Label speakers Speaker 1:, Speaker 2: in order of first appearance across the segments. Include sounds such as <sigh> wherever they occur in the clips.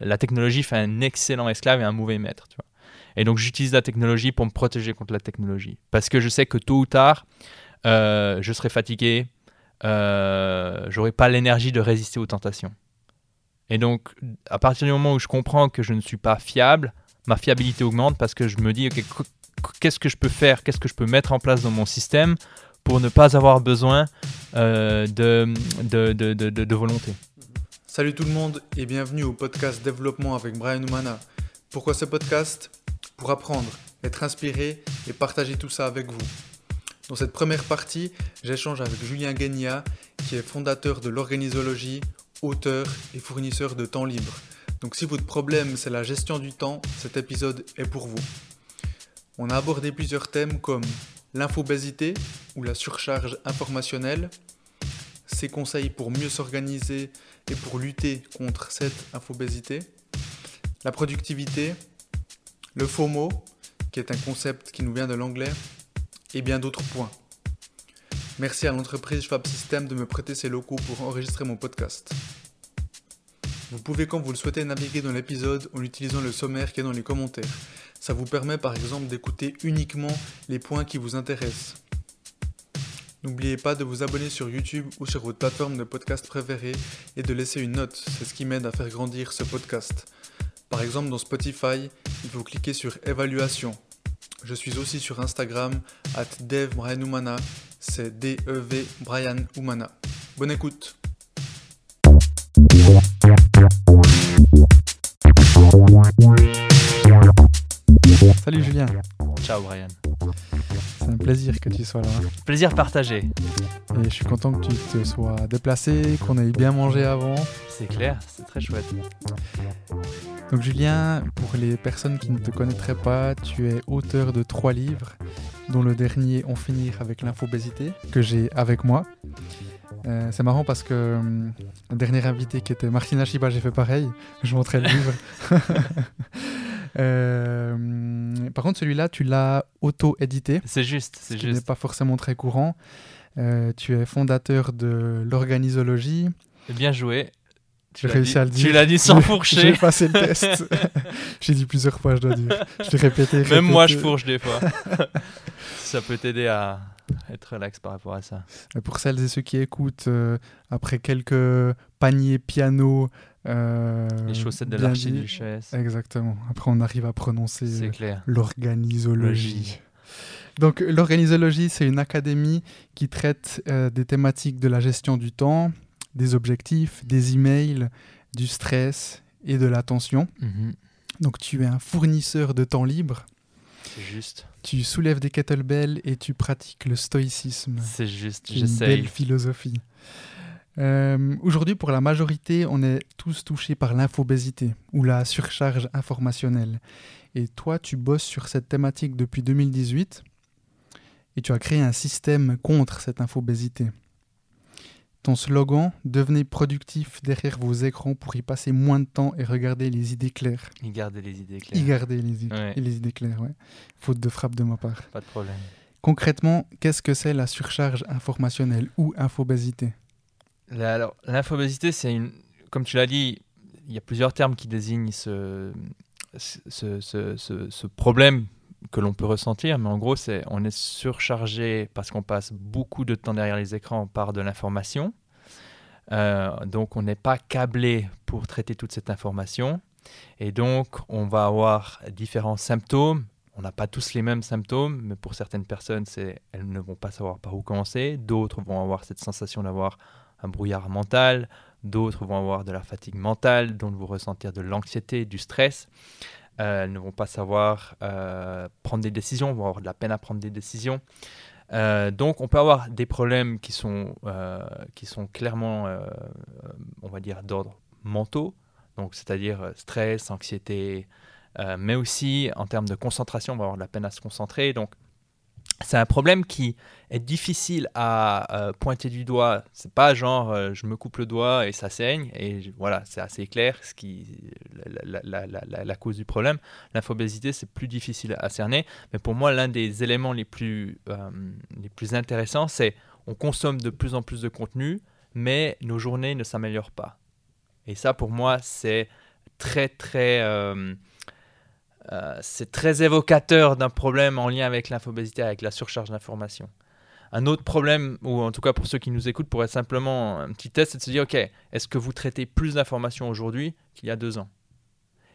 Speaker 1: la technologie fait un excellent esclave et un mauvais maître. Tu vois. Et donc j'utilise la technologie pour me protéger contre la technologie. Parce que je sais que tôt ou tard, euh, je serai fatigué, euh, j'aurai pas l'énergie de résister aux tentations. Et donc, à partir du moment où je comprends que je ne suis pas fiable, ma fiabilité augmente parce que je me dis, qu'est-ce que je peux faire, qu'est-ce que je peux mettre en place dans mon système pour ne pas avoir besoin euh, de, de, de, de, volonté.
Speaker 2: Salut tout le monde et bienvenue au podcast Développement avec Brian Oumana. Pourquoi ce podcast? Pour apprendre, être inspiré et partager tout ça avec vous. Dans cette première partie, j'échange avec Julien Guénia, qui est fondateur de l'organisologie, auteur et fournisseur de temps libre. Donc si votre problème c'est la gestion du temps, cet épisode est pour vous. On a abordé plusieurs thèmes comme l'infobésité ou la surcharge informationnelle, ses conseils pour mieux s'organiser et pour lutter contre cette infobésité, la productivité, le FOMO, qui est un concept qui nous vient de l'anglais, et bien d'autres points. Merci à l'entreprise Schwab System de me prêter ses locaux pour enregistrer mon podcast. Vous pouvez quand vous le souhaitez naviguer dans l'épisode en utilisant le sommaire qui est dans les commentaires. Ça vous permet par exemple d'écouter uniquement les points qui vous intéressent. N'oubliez pas de vous abonner sur YouTube ou sur votre plateforme de podcast préférée et de laisser une note, c'est ce qui m'aide à faire grandir ce podcast. Par exemple dans Spotify, il faut cliquer sur évaluation. Je suis aussi sur Instagram, at Dev c'est D-E-V Brian Humana. Bonne écoute! Salut Julien.
Speaker 1: Ciao Brian.
Speaker 2: C'est un plaisir que tu sois là.
Speaker 1: Plaisir partagé.
Speaker 2: Et je suis content que tu te sois déplacé, qu'on ait bien mangé avant.
Speaker 1: C'est clair, c'est très chouette.
Speaker 2: Donc Julien, pour les personnes qui ne te connaîtraient pas, tu es auteur de trois livres, dont le dernier On finir avec l'infobésité, que j'ai avec moi. Euh, c'est marrant parce que euh, le dernier invité qui était Martina Chiba, j'ai fait pareil. Je montrais le livre. <laughs> Euh, par contre, celui-là, tu l'as auto-édité.
Speaker 1: C'est juste, c'est juste.
Speaker 2: n'est pas forcément très courant. tu es fondateur de l'organisologie.
Speaker 1: Bien joué.
Speaker 2: Tu l'as réussi à le dire.
Speaker 1: Tu l'as dit sans <laughs> fourcher.
Speaker 2: J'ai passé le test. <laughs> J'ai dit plusieurs fois, je dois dire. Je l'ai répété,
Speaker 1: Même moi, je fourche des fois. <laughs> ça peut t'aider à, être relax par rapport à ça.
Speaker 2: pour celles et ceux qui écoutent, euh, après quelques paniers piano.
Speaker 1: Euh, les chaussettes de l'archiduchesse.
Speaker 2: Exactement. Après, on arrive à prononcer euh, l'organisologie. Donc, l'organisologie, c'est une académie qui traite des thématiques de la gestion du temps, des objectifs, des emails, du stress et de l'attention. Mhm. Donc, tu es un fournisseur de temps libre.
Speaker 1: C'est juste.
Speaker 2: Tu soulèves des kettlebells et tu pratiques le stoïcisme.
Speaker 1: C'est juste,
Speaker 2: Une belle philosophie. Euh, aujourd'hui, pour la majorité, on est tous touchés par l'infobésité ou la surcharge informationnelle. Et toi, tu bosses sur cette thématique depuis 2018 et tu as créé un système contre cette infobésité. Ton slogan Devenez productif derrière vos écrans pour y passer moins de temps et regarder les idées claires.
Speaker 1: Y garder les idées claires.
Speaker 2: Y garder les, les idées claires, ouais. Faute de frappe de ma part.
Speaker 1: Pas de problème.
Speaker 2: Concrètement, qu'est-ce que c'est la surcharge informationnelle ou infobésité?
Speaker 1: L'infobésité, c'est une. Comme tu l'as dit, il y a plusieurs termes qui désignent ce, ce, ce, ce problème que l'on peut ressentir, mais en gros, c'est on est surchargé parce qu'on passe beaucoup de temps derrière les écrans par de l'information. Euh, donc, on n'est pas câblé pour traiter toute cette information. Et donc, on va avoir différents symptômes. On n'a pas tous les mêmes symptômes, mais pour certaines personnes, elles ne vont pas savoir par où commencer. D'autres vont avoir cette sensation d'avoir un brouillard mental. D'autres vont avoir de la fatigue mentale, dont vous ressentir de l'anxiété, du stress. Euh, elles ne vont pas savoir euh, prendre des décisions, vont avoir de la peine à prendre des décisions. Euh, donc on peut avoir des problèmes qui sont, qui sont clairement, on va dire, d'ordre mentaux, donc c'est-à-dire stress, anxiété, mais aussi en termes de concentration, on va avoir de la peine à se concentrer. Donc c'est un problème qui est difficile à euh, pointer du doigt. C'est pas genre euh, je me coupe le doigt et ça saigne et voilà, c'est assez clair ce qui la, cause du problème. L'infobésité c'est plus difficile à cerner, mais pour moi l'un des éléments les plus euh, les plus intéressants c'est on consomme de plus en plus de contenu, mais nos journées ne s'améliorent pas. Et ça pour moi c'est très très euh, euh, c'est très évocateur d'un problème en lien avec l'infobésité, avec la surcharge d'informations. Un autre problème, ou en tout cas pour ceux qui nous écoutent, pourrait être simplement un petit test, c'est de se dire, ok, est-ce que vous traitez plus d'informations aujourd'hui qu'il y a deux ans?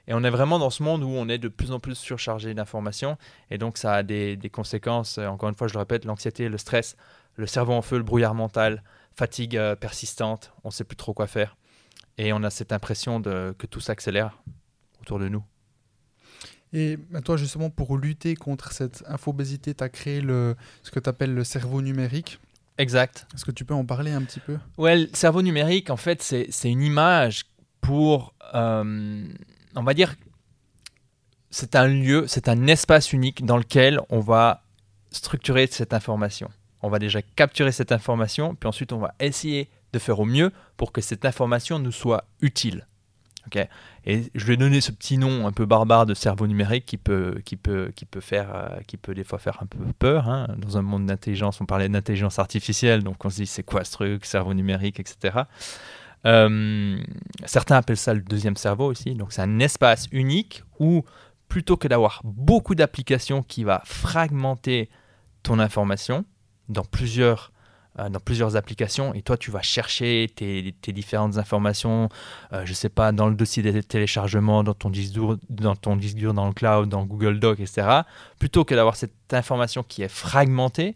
Speaker 1: Et on est vraiment dans ce monde où on est de plus en plus surchargé d'informations, et donc ça a des, conséquences, encore une fois, je le répète, l'anxiété, le stress, le cerveau en feu, le brouillard mental, fatigue euh, persistante, on ne sait plus trop quoi faire. Et on a cette impression de, que tout s'accélère autour de nous.
Speaker 2: Et bah, toi, justement, pour lutter contre cette infobésité, tu as créé le, ce que tu appelles le cerveau numérique.
Speaker 1: Exact.
Speaker 2: Est-ce que tu peux en parler un petit peu?
Speaker 1: Ouais, le cerveau numérique, en fait, c'est une image pour, euh, on va dire, c'est un lieu, c'est un espace unique dans lequel on va structurer cette information. On va déjà capturer cette information, puis ensuite on va essayer de faire au mieux pour que cette information nous soit utile. Et je lui ai donné ce petit nom un peu barbare de cerveau numérique qui peut, qui peut, qui peut, faire, euh, qui peut des fois faire un peu peur. Hein. Dans un monde d'intelligence, on parlait d'intelligence artificielle, donc on se dit c'est quoi ce truc, cerveau numérique, etc. Euh, certains appellent ça le deuxième cerveau aussi. Donc c'est un espace unique où plutôt que d'avoir beaucoup d'applications qui va fragmenter ton information dans plusieurs dans plusieurs applications et toi tu vas chercher tes, différentes informations, euh, je sais pas, dans le dossier des téléchargements, dans ton, disque dur, dans ton disque dur, dans le cloud, dans Google Doc, etc. Plutôt que d'avoir cette information qui est fragmentée,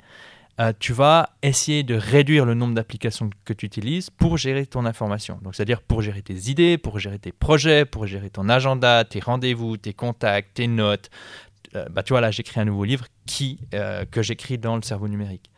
Speaker 1: euh, tu vas essayer de réduire le nombre d'applications que tu utilises pour gérer ton information. Donc c'est-à-dire pour gérer tes idées, pour gérer tes projets, pour gérer ton agenda, tes rendez-vous, tes contacts, tes notes. bah, tu vois là j'écris un nouveau livre qui, que j'écris dans le cerveau numérique.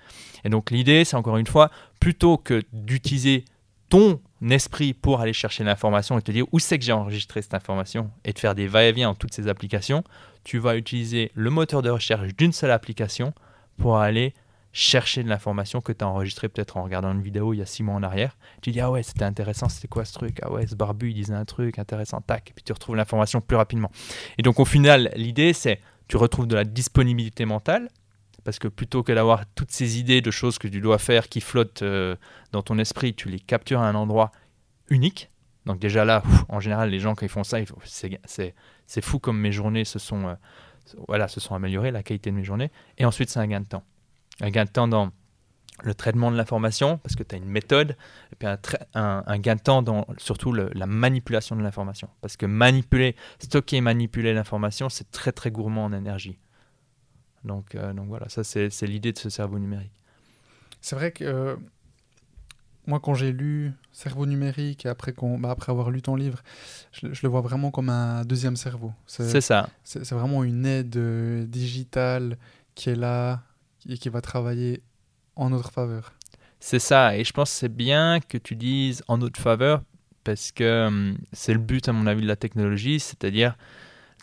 Speaker 1: Et donc l'idée, c'est encore une fois, plutôt que d'utiliser ton esprit pour aller chercher l'information et te dire où c'est que j'ai enregistré cette information et de faire des va-et-vient en toutes ces applications, tu vas utiliser le moteur de recherche d'une seule application pour aller chercher de l'information que tu as enregistrée peut-être en regardant une vidéo il y a six mois en arrière. Tu dis ah ouais c'était intéressant, c'était quoi ce truc? Ah ouais ce barbu il disait un truc intéressant, tac, et puis tu retrouves l'information plus rapidement. Et donc au final l'idée c'est tu retrouves de la disponibilité mentale parce que plutôt que d'avoir toutes ces idées de choses que tu dois faire qui flottent euh, dans ton esprit, tu les captures à un endroit unique. Donc déjà là, en général, les gens ils font ça, c'est fou comme mes journées se sont, euh, voilà, se sont améliorées, la qualité de mes journées. Et ensuite, c'est un gain de temps. Un gain de temps dans le traitement de l'information, parce que tu as une méthode, et puis un, gain de temps dans surtout la manipulation de l'information. Parce que manipuler, stocker et manipuler l'information, c'est très très gourmand en énergie. Donc, euh, donc voilà, ça c'est l'idée de ce cerveau numérique.
Speaker 2: C'est vrai que euh, moi quand j'ai lu Cerveau numérique et après, bah, après avoir lu ton livre, je, le vois vraiment comme un deuxième cerveau.
Speaker 1: C'est ça.
Speaker 2: C'est vraiment une aide euh, digitale qui est là et qui va travailler en notre faveur.
Speaker 1: C'est ça, et je pense que c'est bien que tu dises en notre faveur parce que hum, c'est le but à mon avis de la technologie, c'est-à-dire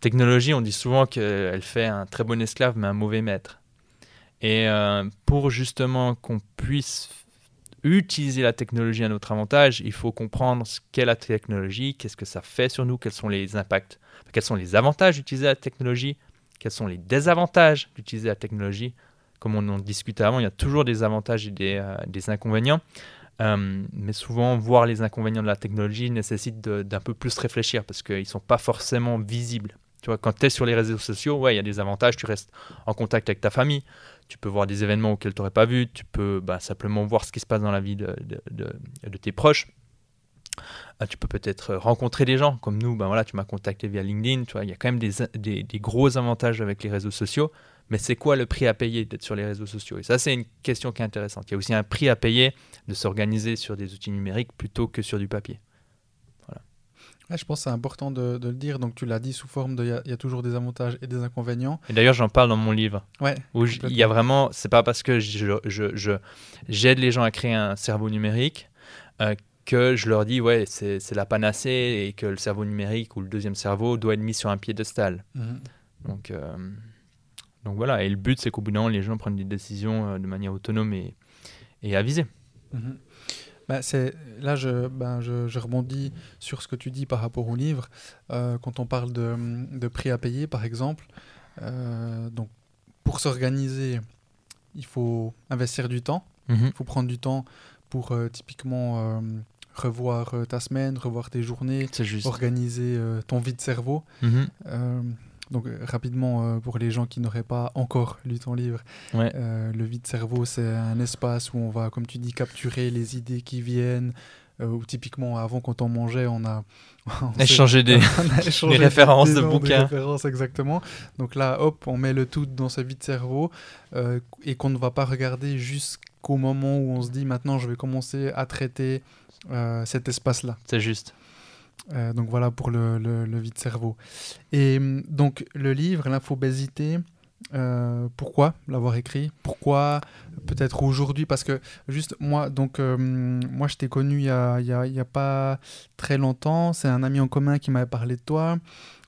Speaker 1: technologie, on dit souvent qu'elle fait un très bon esclave, mais un mauvais maître. Et euh, pour justement qu'on puisse utiliser la technologie à notre avantage, il faut comprendre ce qu'est la technologie, qu'est-ce que ça fait sur nous, quels sont les impacts, quels sont les avantages d'utiliser la technologie, quels sont les désavantages d'utiliser la technologie. Comme on en discutait avant, il y a toujours des avantages et des, euh, inconvénients. Euh, mais souvent, voir les inconvénients de la technologie nécessite d'un peu plus réfléchir parce qu'ils ne sont pas forcément visibles. Tu vois, quand tu es sur les réseaux sociaux, ouais, il y a des avantages, tu restes en contact avec ta famille, tu peux voir des événements auxquels tu n'aurais pas vu, tu peux bah, simplement voir ce qui se passe dans la vie de, tes proches. Ah, tu peux peut-être rencontrer des gens comme nous, ben voilà, tu m'as contacté via LinkedIn, tu vois, il y a quand même des gros avantages avec les réseaux sociaux, mais c'est quoi le prix à payer d'être sur les réseaux sociaux? Et ça, c'est une question qui est intéressante. Il y a aussi un prix à payer de s'organiser sur des outils numériques plutôt que sur du papier
Speaker 2: je pense que c'est important de, le dire. Donc, tu l'as dit sous forme de. Il y, a toujours des avantages et des inconvénients.
Speaker 1: Et d'ailleurs, j'en parle dans mon livre.
Speaker 2: Ouais.
Speaker 1: Où il y a vraiment. C'est pas parce que je, je, j'aide les gens à créer un cerveau numérique euh, que je leur dis, ouais, c'est, la panacée et que le cerveau numérique ou le deuxième cerveau doit être mis sur un piédestal. Mhm. Donc, euh, donc voilà. Et le but, c'est qu'au bout d'un moment, les gens prennent des décisions euh, de manière autonome et, et avisée. Mhm.
Speaker 2: Bah, c'est là je, ben, je, je, rebondis sur ce que tu dis par rapport au livre euh, quand on parle de, de, prix à payer par exemple euh, donc pour s'organiser il faut investir du temps
Speaker 1: mhm.
Speaker 2: il faut prendre du temps pour euh, typiquement revoir ta semaine, revoir tes journées,
Speaker 1: juste.
Speaker 2: organiser ton vide-cerveau.
Speaker 1: Mhm.
Speaker 2: Euh, donc euh, rapidement, euh, pour les gens qui n'auraient pas encore lu ton livre,
Speaker 1: Ouais.
Speaker 2: euh, le vide-cerveau, c'est un espace où on va, comme tu dis, capturer les idées qui viennent. euh, où typiquement, avant, quand on mangeait, on a... <laughs> on
Speaker 1: des. <laughs> <laughs>
Speaker 2: échangé
Speaker 1: des références
Speaker 2: des
Speaker 1: de
Speaker 2: des
Speaker 1: bouquins.
Speaker 2: références, exactement. Donc là, hop, on met le tout dans ce vide-cerveau euh, et qu'on ne va pas regarder jusqu'au moment où on se dit maintenant je vais commencer à traiter cet espace-là.
Speaker 1: C'est juste.
Speaker 2: Euh, donc voilà pour le, le, le vide-cerveau. Et hum, donc le livre, l'infobésité, euh, pourquoi l'avoir écrit? Pourquoi peut-être aujourd'hui? Parce que juste moi, donc euh, moi je t'ai connu il y a, y y a pas très longtemps. C'est un ami en commun qui m'avait parlé de toi.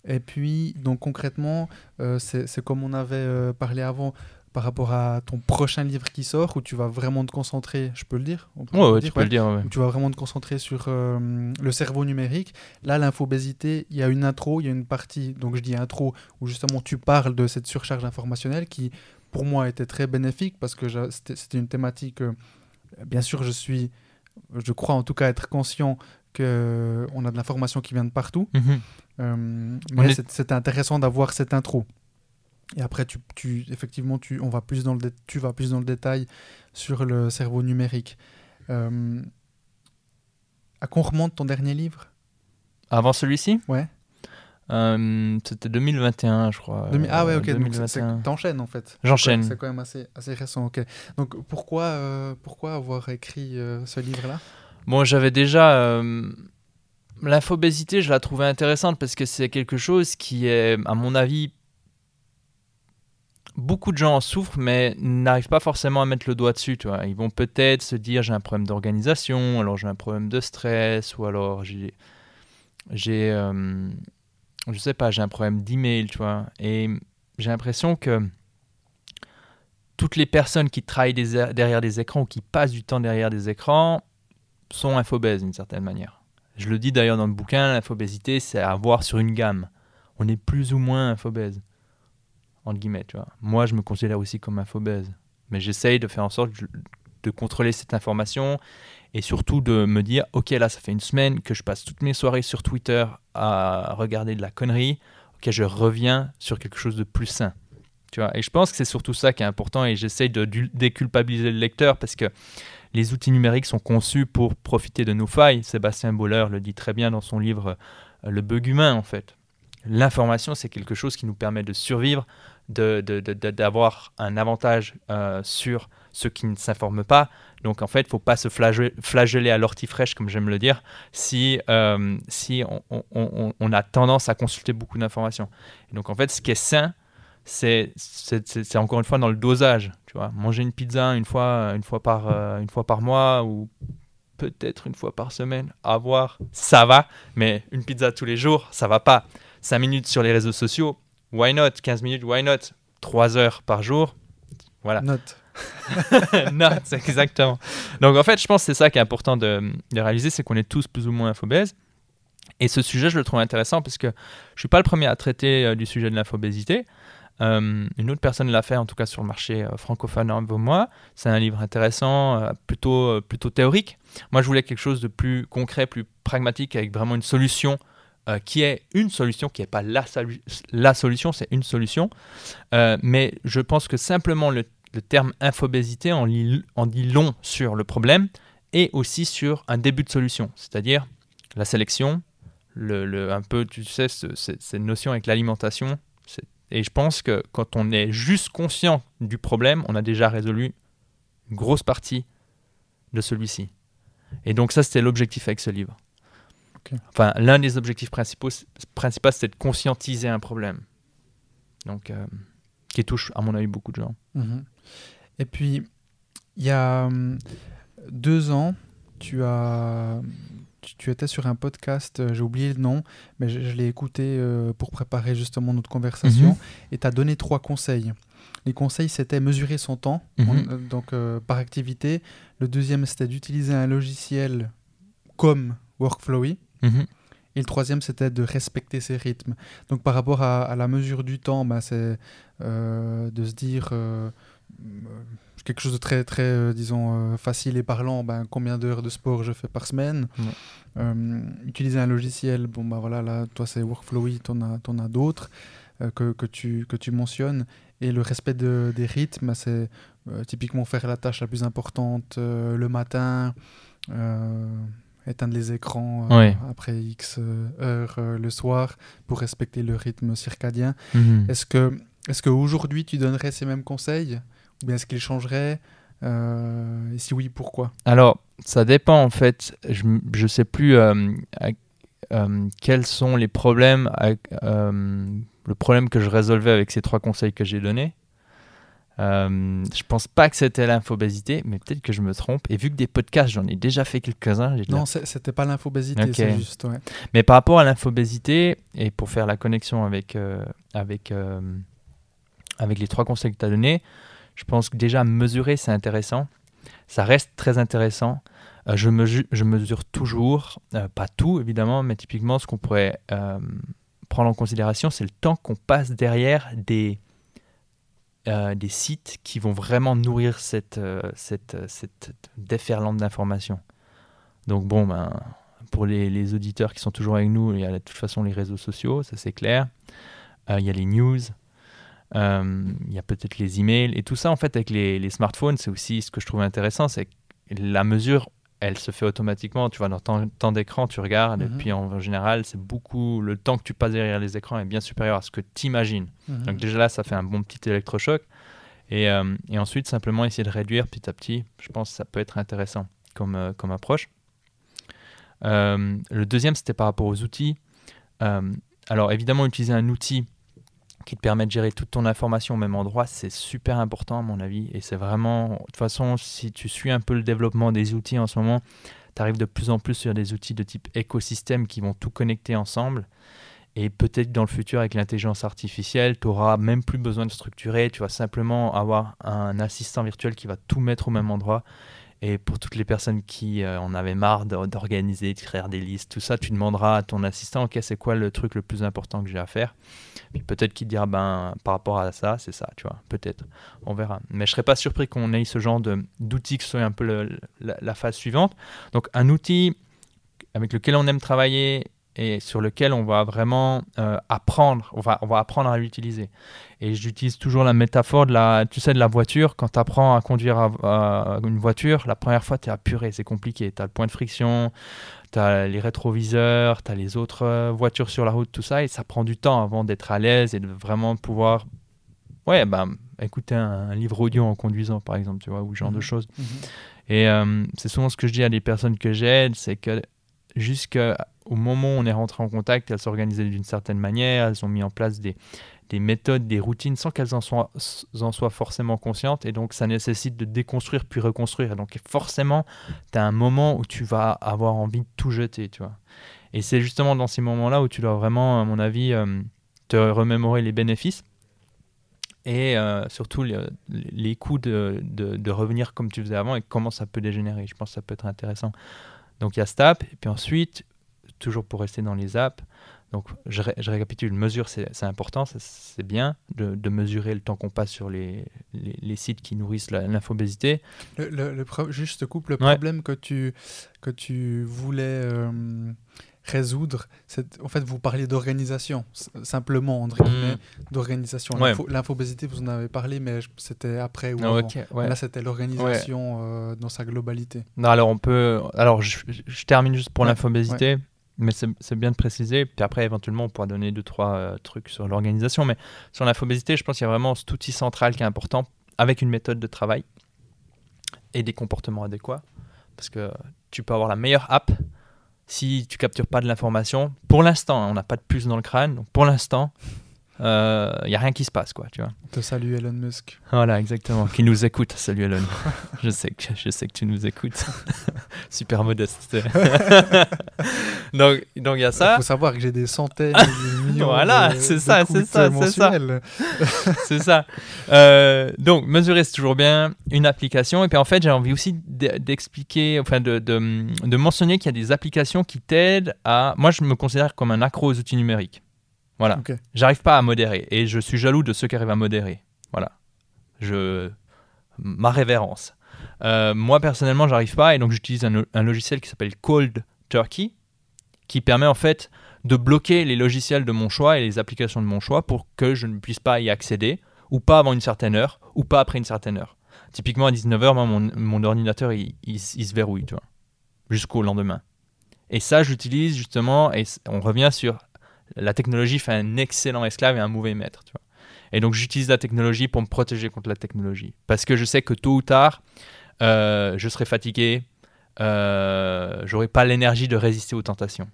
Speaker 2: Et puis donc concrètement, euh, c'est comme on avait parlé avant par rapport à ton prochain livre qui sort où tu vas vraiment te concentrer. Je peux le dire On peut
Speaker 1: Ouais,
Speaker 2: le
Speaker 1: ouais,
Speaker 2: dire,
Speaker 1: tu peux
Speaker 2: ouais
Speaker 1: le dire. ouais.
Speaker 2: où tu vas vraiment te concentrer sur euh, le cerveau numérique. Là, l'infobésité, il y a une intro, il y a une partie, donc je dis intro, où justement tu parles de cette surcharge informationnelle qui, pour moi, était très bénéfique parce que c'était une thématique. euh, bien sûr, je suis, je crois en tout cas être conscient que on a de l'information qui vient de partout.
Speaker 1: Mhm.
Speaker 2: Euh, mais
Speaker 1: est-
Speaker 2: c'est- c'était intéressant d'avoir cette intro. Et après, tu, tu, effectivement, tu, on va plus dans le tu vas plus dans le détail sur le cerveau numérique. Euh, à quoi on remonte ton dernier livre?
Speaker 1: Avant celui-ci?
Speaker 2: Ouais.
Speaker 1: Euh, C'était 2021, je crois.
Speaker 2: Demi- Ah ouais, ok. Donc c'est- c'est-
Speaker 1: 2021.
Speaker 2: t'enchaînes en fait.
Speaker 1: J'enchaîne.
Speaker 2: C'est quand même assez, assez récent. Ok. Donc pourquoi, euh, pourquoi avoir écrit euh, ce livre-là?
Speaker 1: Bon, j'avais déjà. L'infobésité, je la trouvais intéressante parce que c'est quelque chose qui est, à mon avis, beaucoup de gens en souffrent, mais n'arrivent pas forcément à mettre le doigt dessus. Tu. Ils vont peut-être se dire j'ai un problème d'organisation, alors j'ai un problème de stress, ou alors j'ai. j'ai euh, je sais pas, j'ai un problème d'email, tu vois. Et j'ai l'impression que toutes les personnes qui travaillent des- derrière des écrans ou qui passent du temps derrière des écrans sont infobèses d'une certaine manière. Je le dis d'ailleurs dans le bouquin, l'infobésité, c'est à voir sur une gamme. On est plus ou moins infobèse, entre guillemets, tu vois. Moi, je me considère aussi comme infobèse. Mais j'essaye de faire en sorte de- contrôler cette information et surtout de me dire, ok, là, ça fait une semaine que je passe toutes mes soirées sur Twitter à regarder de la connerie. Ok, je reviens sur quelque chose de plus sain. Tu vois, et je pense que c'est surtout ça qui est important et j'essaye de déculpabiliser le lecteur parce que les outils numériques sont conçus pour profiter de nos failles. Sébastien Boller le dit très bien dans son livre euh, Le bug humain, en fait. L'information, c'est quelque chose qui nous permet de survivre, de- de- de- d'avoir un avantage euh, sur ceux qui ne s'informent pas. Donc, en fait, il ne faut pas se flagel- flageller à l'ortie fraîche, comme j'aime le dire, si, euh, si on, a tendance à consulter beaucoup d'informations. Donc, en fait, ce qui est sain, c'est encore une fois dans le dosage. Tu vois, manger une pizza une fois, une fois, par, euh, une fois par mois ou peut-être une fois par semaine, à voir, ça va, mais une pizza tous les jours, ça va pas. 5 minutes sur les réseaux sociaux, why not? 15 minutes, why not? 3 heures par jour, voilà.
Speaker 2: Note. <laughs>
Speaker 1: c'est exactement. Donc en fait, je pense que c'est ça qui est important de, de réaliser, c'est qu'on est tous plus ou moins infobèses. Et ce sujet, je le trouve intéressant parce que je suis pas le premier à traiter euh, du sujet de l'infobésité. Euh, une autre personne l'a fait, en tout cas sur le marché euh, francophone avant moi. C'est un livre intéressant, euh, plutôt, euh, plutôt théorique. Moi, je voulais quelque chose de plus concret, plus pragmatique, avec vraiment une solution euh, qui est une solution, qui n'est pas la, solu- la solution, c'est une solution. Euh, mais je pense que simplement le, terme infobésité en, dit long sur le problème et aussi sur un début de solution, c'est-à-dire la sélection, le, le- un peu, tu sais, ce- ce- cette notion avec l'alimentation. Et je pense que quand on est juste conscient du problème, on a déjà résolu une grosse partie de celui-ci. Et donc ça, c'était l'objectif avec ce livre. Enfin, l'un des objectifs principaux, principaux c'est de conscientiser un problème. Donc, euh, qui touche, à mon avis, beaucoup de gens.
Speaker 2: Mhm. Et puis, il y a hum, deux ans, tu as. Tu, tu étais sur un podcast, euh, j'ai oublié le nom, mais je, je l'ai écouté euh, pour préparer justement notre conversation,
Speaker 1: Mhm.
Speaker 2: et tu as donné trois conseils. Les conseils, c'était mesurer son temps,
Speaker 1: Mhm.
Speaker 2: euh, donc euh, par activité. Le deuxième, c'était d'utiliser un logiciel comme Workflowy.
Speaker 1: Mhm.
Speaker 2: Et le troisième, c'était de respecter ses rythmes. Donc par rapport à, à la mesure du temps, bah, c'est euh, de se dire, euh, quelque chose de très, très euh, disons, facile et parlant, ben, combien d'heures de sport je fais par semaine. utiliser un logiciel, bon, ben voilà, là, toi, c'est Workflowy, tu en as, as d'autres que, que, tu, que tu mentionnes. Et le respect de, des rythmes, ben, c'est typiquement faire la tâche la plus importante le matin, éteindre les écrans après X heures le soir pour respecter le rythme circadien. Mhm. Est-ce que est-ce qu'aujourd'hui, tu donnerais ces mêmes conseils Ou bien est-ce qu'ils changeraient euh, Et si oui, pourquoi?
Speaker 1: Alors, ça dépend en fait. Je ne sais plus euh, euh, quels sont les problèmes, le problème que je résolvais avec ces trois conseils que j'ai donnés. Euh, je pense pas que c'était l'infobésité, mais peut-être que je me trompe. Et vu que des podcasts, j'en ai déjà fait quelques-uns.
Speaker 2: Non, c'était pas l'infobésité, c'est juste.
Speaker 1: Mais par rapport à l'infobésité, et pour faire la connexion avec, avec avec les trois conseils que tu as donnés, je pense que déjà mesurer, c'est intéressant. Ça reste très intéressant. Euh, je, mesure, je, mesure toujours, euh, pas tout évidemment, mais typiquement ce qu'on pourrait euh, prendre en considération, c'est le temps qu'on passe derrière des, des sites qui vont vraiment nourrir cette, cette, cette déferlante d'informations. Donc bon, ben, pour les, les, auditeurs qui sont toujours avec nous, il y a de toute façon les réseaux sociaux, ça c'est clair. il y a les news, euh, il y a peut-être les emails et tout ça en fait avec les, smartphones c'est aussi ce que je trouve intéressant c'est la mesure elle se fait automatiquement tu vois dans ton temps d'écran tu regardes et mhm. puis en, général c'est beaucoup le temps que tu passes derrière les écrans est bien supérieur à ce que tu imagines mhm. donc déjà là ça fait un bon petit électrochoc et, euh, et, ensuite simplement essayer de réduire petit à petit je pense que ça peut être intéressant comme, euh, comme approche le deuxième c'était par rapport aux outils alors évidemment utiliser un outil qui te permet de gérer toute ton information au même endroit, c'est super important à mon avis. Et c'est vraiment, de toute façon, si tu suis un peu le développement des outils en ce moment, tu arrives de plus en plus sur des outils de type écosystème qui vont tout connecter ensemble. Et peut-être dans le futur, avec l'intelligence artificielle, tu n'auras même plus besoin de structurer. Tu vas simplement avoir un assistant virtuel qui va tout mettre au même endroit et pour toutes les personnes qui euh, en avaient marre d'organiser, de créer des listes, tout ça, tu demanderas à ton assistant, ok, c'est quoi le truc le plus important que j'ai à faire? Puis peut-être qu'il dira, ben, par rapport à ça, c'est ça, tu vois, peut-être, on verra. Mais je serais pas surpris qu'on ait ce genre d'outils qui soit un peu la, phase suivante. Donc un outil avec lequel on aime travailler et sur lequel on va vraiment euh, apprendre, on va, on va apprendre à l'utiliser. Et j'utilise toujours la métaphore de la, tu sais, de la voiture. Quand tu apprends à conduire une voiture, la première fois, tu es apuré, c'est compliqué. Tu as le point de friction, tu as les rétroviseurs, tu as les autres euh, voitures sur la route, tout ça. Et ça prend du temps avant d'être à l'aise et de vraiment pouvoir ouais, ben, écouter un, livre audio en conduisant, par exemple, tu vois, ou ce genre de mhm. choses. Mhm. Et euh, c'est souvent ce que je dis à des personnes que j'aide, c'est que jusqu'au moment où on est rentré en contact, elles s'organisaient d'une certaine manière, elles ont mis en place des, des méthodes, des routines sans qu'elles en soient, en soient forcément conscientes. Et donc, ça nécessite de déconstruire puis reconstruire. Et donc, forcément, tu as un moment où tu vas avoir envie de tout jeter, tu vois. Et c'est justement dans ces moments-là où tu dois vraiment, à mon avis, euh, te remémorer les bénéfices et euh, surtout les, coûts de, revenir comme tu faisais avant et comment ça peut dégénérer. Je pense que ça peut être intéressant. Donc il y a cette app, et puis ensuite, toujours pour rester dans les apps, donc je, récapitule, mesure c'est important, c'est bien de, de, mesurer le temps qu'on passe sur les, les, sites qui nourrissent l'infobésité.
Speaker 2: Le, le, juste coupe, le problème que, tu, que tu voulais euh, résoudre, en fait vous parliez d'organisation, simplement entre guillemets, mmh. d'organisation. L'infobésité vous en avez parlé, mais c'était après ou ah, avant. Là c'était l'organisation euh, dans sa globalité.
Speaker 1: Non, alors on peut, alors je, je termine juste pour l'infobésité. Mais c'est bien de préciser. Puis après, éventuellement, on pourra donner deux, trois euh, trucs sur l'organisation. Mais sur l'infobésité, je pense qu'il y a vraiment cet outil central qui est important avec une méthode de travail et des comportements adéquats. Parce que tu peux avoir la meilleure app si tu captures pas de l'information. Pour l'instant, on n'a pas de puce dans le crâne. Donc pour l'instant, il euh, n'y a rien qui se passe, quoi, tu vois.
Speaker 2: Te salue Elon Musk.
Speaker 1: Voilà, exactement. Qui nous écoute. Salut Elon. <laughs> je sais que je sais que tu nous écoutes. <laughs> Super modeste. <laughs> donc donc il y a ça.
Speaker 2: Il faut savoir que j'ai des centaines, de millions.
Speaker 1: voilà, c'est ça, c'est ça, c'est ça. c'est ça. Euh, donc mesurer c'est toujours bien. Une application et puis en fait j'ai envie aussi d'expliquer, enfin de, de, de mentionner qu'il y a des applications qui t'aident à. Moi je me considère comme un accro aux outils numériques. Voilà. J'arrive pas à modérer et je suis jaloux de ceux qui arrivent à modérer. Voilà. Je ma révérence. Euh, moi personnellement, j'arrive pas et donc j'utilise un, un logiciel qui s'appelle Cold Turkey qui permet en fait de bloquer les logiciels de mon choix et les applications de mon choix pour que je ne puisse pas y accéder ou pas avant une certaine heure ou pas après une certaine heure. Typiquement à 19h, moi, mon, mon ordinateur il, il- il se verrouille, tu vois, jusqu'au lendemain. Et ça, j'utilise justement, et on revient sur la technologie fait un excellent esclave et un mauvais maître, tu vois. Et donc j'utilise la technologie pour me protéger contre la technologie. Parce que je sais que tôt ou tard, euh, je serai fatigué, euh, j'aurai pas l'énergie de résister aux tentations.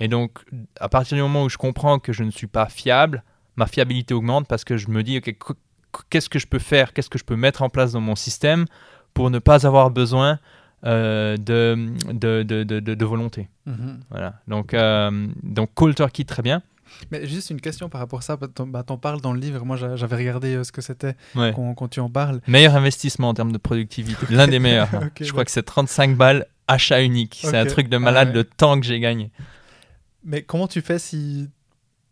Speaker 1: Et donc, à partir du moment où je comprends que je ne suis pas fiable, ma fiabilité augmente parce que je me dis, ok, qu- qu'est-ce que je peux faire, qu'est-ce que je peux mettre en place dans mon système pour ne pas avoir besoin euh, de, de, de, de, volonté.
Speaker 2: Mhm.
Speaker 1: Voilà. Donc, euh, donc Cold Turkey, très bien.
Speaker 2: Mais juste une question par rapport à ça, t'en bah, parles dans le livre, moi j'a- j'avais regardé euh, ce que c'était
Speaker 1: Ouais.
Speaker 2: quand, quand tu en parles.
Speaker 1: Meilleur investissement en termes de productivité. L'un des meilleurs. <laughs> hein. Je crois que c'est 35 balles achat unique. C'est un truc de
Speaker 2: Ah
Speaker 1: malade
Speaker 2: ouais.
Speaker 1: le temps que j'ai gagné.
Speaker 2: Mais comment tu fais si,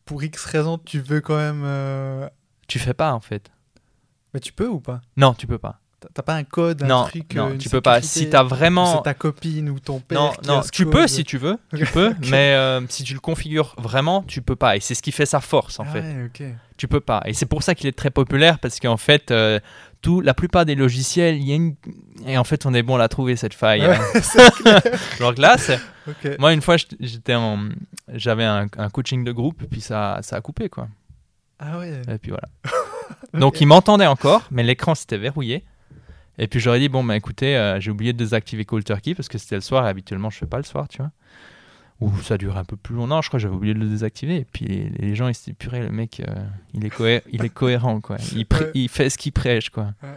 Speaker 2: pour X raison, tu veux quand même... euh,
Speaker 1: Tu fais pas en fait.
Speaker 2: Mais tu peux ou pas?
Speaker 1: Non, tu peux pas.
Speaker 2: T'as- pas un code, un
Speaker 1: non,
Speaker 2: truc
Speaker 1: non, tu peux pas. Si t'as vraiment.
Speaker 2: C'est ta copine ou ton père
Speaker 1: Non, non, tu
Speaker 2: code
Speaker 1: peux si tu veux, tu peux, <laughs> mais euh, si tu le configures vraiment, tu peux pas. Et c'est ce qui fait sa force en
Speaker 2: Ah
Speaker 1: fait.
Speaker 2: ouais, ok.
Speaker 1: Tu peux pas. Et c'est pour ça qu'il est très populaire parce qu'en fait, euh, tout, la plupart des logiciels, il y a une. Et en fait, on est bon à la trouver cette faille.
Speaker 2: Ouais, <laughs>
Speaker 1: hein. <laughs> Genre là, c'est-
Speaker 2: Ok.
Speaker 1: moi une fois, j'étais- j'étais en, j'avais un, un coaching de groupe, puis ça, ça a coupé quoi.
Speaker 2: Ah ouais.
Speaker 1: Et puis voilà. Donc il m'entendait encore, mais l'écran s'était verrouillé. Et puis j'aurais dit bon bah écoutez, euh, j'ai oublié de désactiver Cold Turkey parce que c'était le soir et habituellement je fais pas le soir, tu vois. Ou ça dure un peu plus longtemps, je crois que j'avais oublié de le désactiver. Et puis les, les gens ils se disent purée le mec euh, il est cohé- il est cohérent quoi. Il,
Speaker 2: Ouais.
Speaker 1: il fait ce qu'il prêche quoi.
Speaker 2: Ouais.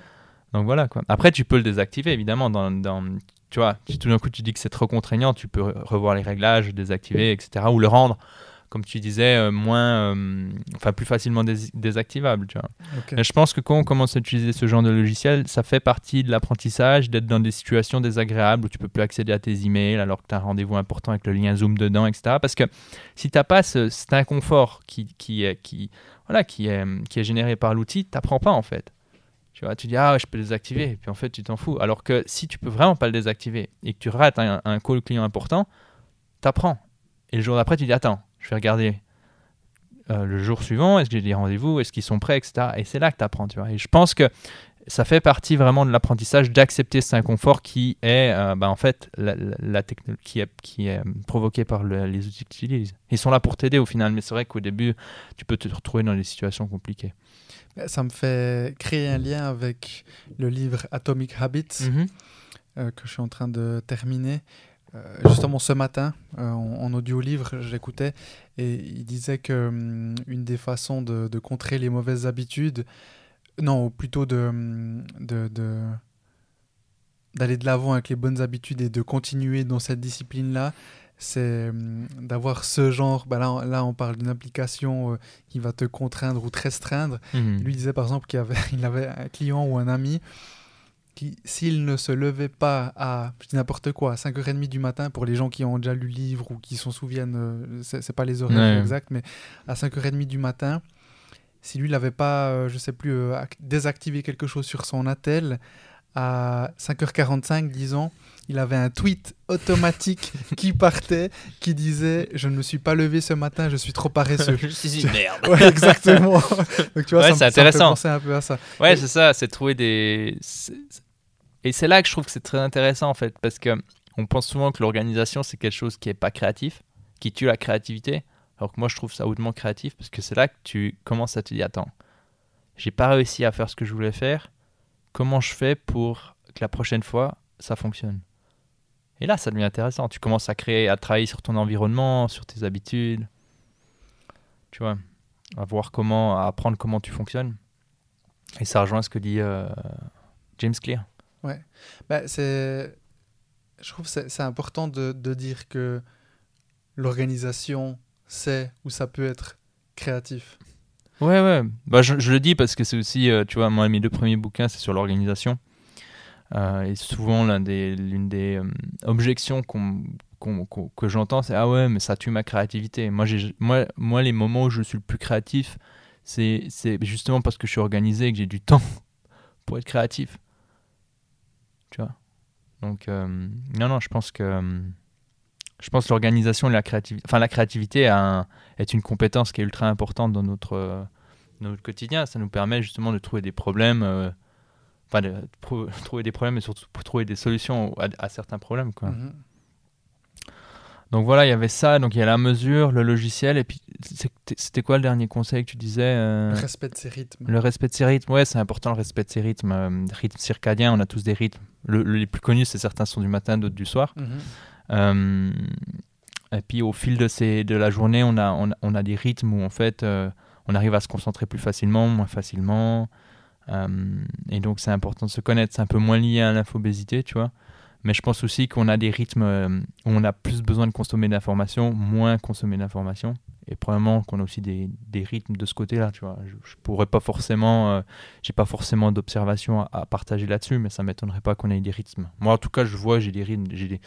Speaker 1: Donc voilà quoi. Après tu peux le désactiver évidemment dans, dans tu vois, si tout d'un coup tu dis que c'est trop contraignant, tu peux re- revoir les réglages, désactiver, etc. Ou le rendre, comme tu disais, euh, moins, euh, enfin plus facilement dés- désactivable, tu vois.
Speaker 2: ok.
Speaker 1: Et je pense que quand on commence à utiliser ce genre de logiciel, ça fait partie de l'apprentissage d'être dans des situations désagréables où tu peux plus accéder à tes emails alors que tu as un rendez-vous important avec le lien Zoom dedans, etc. Parce que si tu n'as pas ce, cet inconfort qui, qui, voilà, qui, est, qui est généré par l'outil, tu n'apprends pas en fait. Tu vois, tu dis, ah, je peux le désactiver, et puis en fait, tu t'en fous. Alors que si tu peux vraiment pas le désactiver et que tu rates un, un call client important, tu apprends. Et le jour d'après, tu dis, attends, je vais regarder euh, le jour suivant, est-ce que j'ai des rendez-vous, est-ce qu'ils sont prêts, etc. Et c'est là que tu apprends, tu vois. Et je pense que ça fait partie vraiment de l'apprentissage d'accepter cet inconfort qui est, euh, bah, en fait, la, la- qui est, qui est euh, provoqué par le- les outils que tu utilises. Ils sont là pour t'aider au final, mais c'est vrai qu'au début, tu peux te retrouver dans des situations compliquées.
Speaker 2: Ça me fait créer un lien avec le livre Atomic Habits
Speaker 1: Mhm.
Speaker 2: euh, que je suis en train de terminer. Euh, justement ce matin, euh, en, en audio-livre, j'écoutais et il disait que hum, une des façons de, de contrer les mauvaises habitudes, non, plutôt de, hum, de, de- d'aller de l'avant avec les bonnes habitudes et de continuer dans cette discipline-là, c'est hum, d'avoir ce genre. Bah là, on- là, on parle d'une application euh, qui va te contraindre ou te restreindre.
Speaker 1: Mhm.
Speaker 2: Lui disait par exemple qu'il avait, <laughs> il avait un client ou un ami qui, s'il ne se levait pas à, je dis n'importe quoi, à 5h30 du matin, pour les gens qui ont déjà lu le livre ou qui s'en souviennent, euh, c'est pas les horaires
Speaker 1: Ouais.
Speaker 2: exacts, mais à 5h30 du matin, si lui n'avait pas, euh, je sais plus, euh, ac- désactivé quelque chose sur son attel, à 5h45, disons, il avait un tweet automatique <laughs> qui partait, qui disait Je ne me suis pas levé ce matin, je suis trop paresseux. <laughs>
Speaker 1: Je suis une <laughs> merde.
Speaker 2: ouais, exactement. Donc tu vois,
Speaker 1: Ouais, c'est
Speaker 2: ça me fait
Speaker 1: intéressant.
Speaker 2: penser un peu à ça.
Speaker 1: Ouais, c'est ça, c'est trouver des. Et c'est là que je trouve que c'est très intéressant en fait, parce que on pense souvent que l'organisation c'est quelque chose qui est pas créatif, qui tue la créativité, alors que moi je trouve ça hautement créatif, parce que c'est là que tu commences à te dire attends, j'ai pas réussi à faire ce que je voulais faire, comment je fais pour que la prochaine fois ça fonctionne? Et là ça devient intéressant, tu commences à créer, à travailler sur ton environnement, sur tes habitudes, tu vois, à voir comment, à apprendre comment tu fonctionnes. Et ça rejoint ce que dit euh, James Clear.
Speaker 2: Bah, c'est... Je trouve que c'est important de, de dire que l'organisation, c'est ou ça peut être créatif.
Speaker 1: Ouais, ouais. Bah, je, le dis parce que c'est aussi, euh, tu vois, moi, mes deux premiers bouquins, c'est sur l'organisation. Euh, et souvent, l'un des, l'une des euh, objections qu'on- que j'entends, c'est Ah ouais, mais ça tue ma créativité. Moi, j'ai, moi, moi, les moments où je suis le plus créatif, c'est, c'est justement parce que je suis organisé et que j'ai du <laughs> temps pour être créatif. Donc, euh, non, non, je pense que. je pense l'organisation et la créativité. Enfin, la créativité est une compétence qui est ultra importante dans notre, euh, dans notre quotidien. Ça nous permet justement de trouver des problèmes. euh, Enfin, de trou- <laughs> trouver des problèmes et surtout trouver des solutions à, à certains problèmes. Quoi.
Speaker 2: Mhm.
Speaker 1: Donc voilà, il y avait ça. Donc il y a la mesure, le logiciel. Et puis, c'était quoi le dernier conseil que tu disais euh,
Speaker 2: Le respect de ses rythmes.
Speaker 1: Le respect de ses rythmes, ouais, c'est important le respect de ses rythmes. Euh, rythmes circadiens, on a tous des rythmes. Le- le- les plus connus, c'est certains sont du matin, d'autres du soir.
Speaker 2: Mhm.
Speaker 1: Euh, et puis au fil de, ces, de la journée, on a, on, a- on a des rythmes où en fait, on arrive à se concentrer plus facilement, moins facilement. Et donc c'est important de se connaître. C'est un peu moins lié à l'infobésité, tu vois. Mais je pense aussi qu'on a des rythmes euh, où on a plus besoin de consommer d'informations, moins consommer d'informations. Et probablement qu'on a aussi des, des rythmes de ce côté-là, tu vois. Je, je pourrais pas forcément, euh, j'ai pas forcément d'observation à, partager là-dessus, mais ça m'étonnerait pas qu'on ait des rythmes. Moi, en tout cas, je vois, j'ai des rythmes, j'ai des,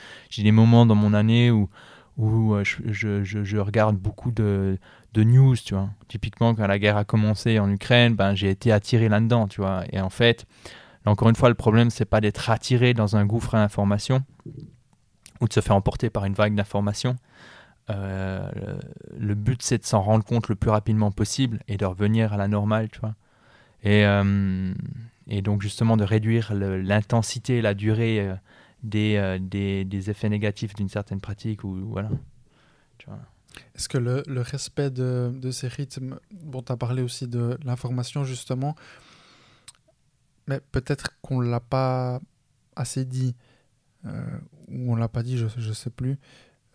Speaker 1: des moments dans mon année où, où euh, je, je- je regarde beaucoup de, de news, tu vois. Typiquement, quand la guerre a commencé en Ukraine, ben, j'ai été attiré là-dedans, tu vois. Et en fait, là, encore une fois, le problème, c'est pas d'être attiré dans un gouffre à information ou de se faire emporter par une vague d'informations. Euh, le, but, c'est de s'en rendre compte le plus rapidement possible et de revenir à la normale, tu vois. Et, euh, et donc, justement, de réduire l'intensité et la durée euh, des, effets négatifs d'une certaine pratique. Ou, voilà.
Speaker 2: Est-ce que le, le respect de, de ces rythmes, bon, tu as parlé aussi de l'information justement, mais peut-être qu'on ne l'a pas assez dit, euh, ou on ne l'a pas dit, je ne sais plus.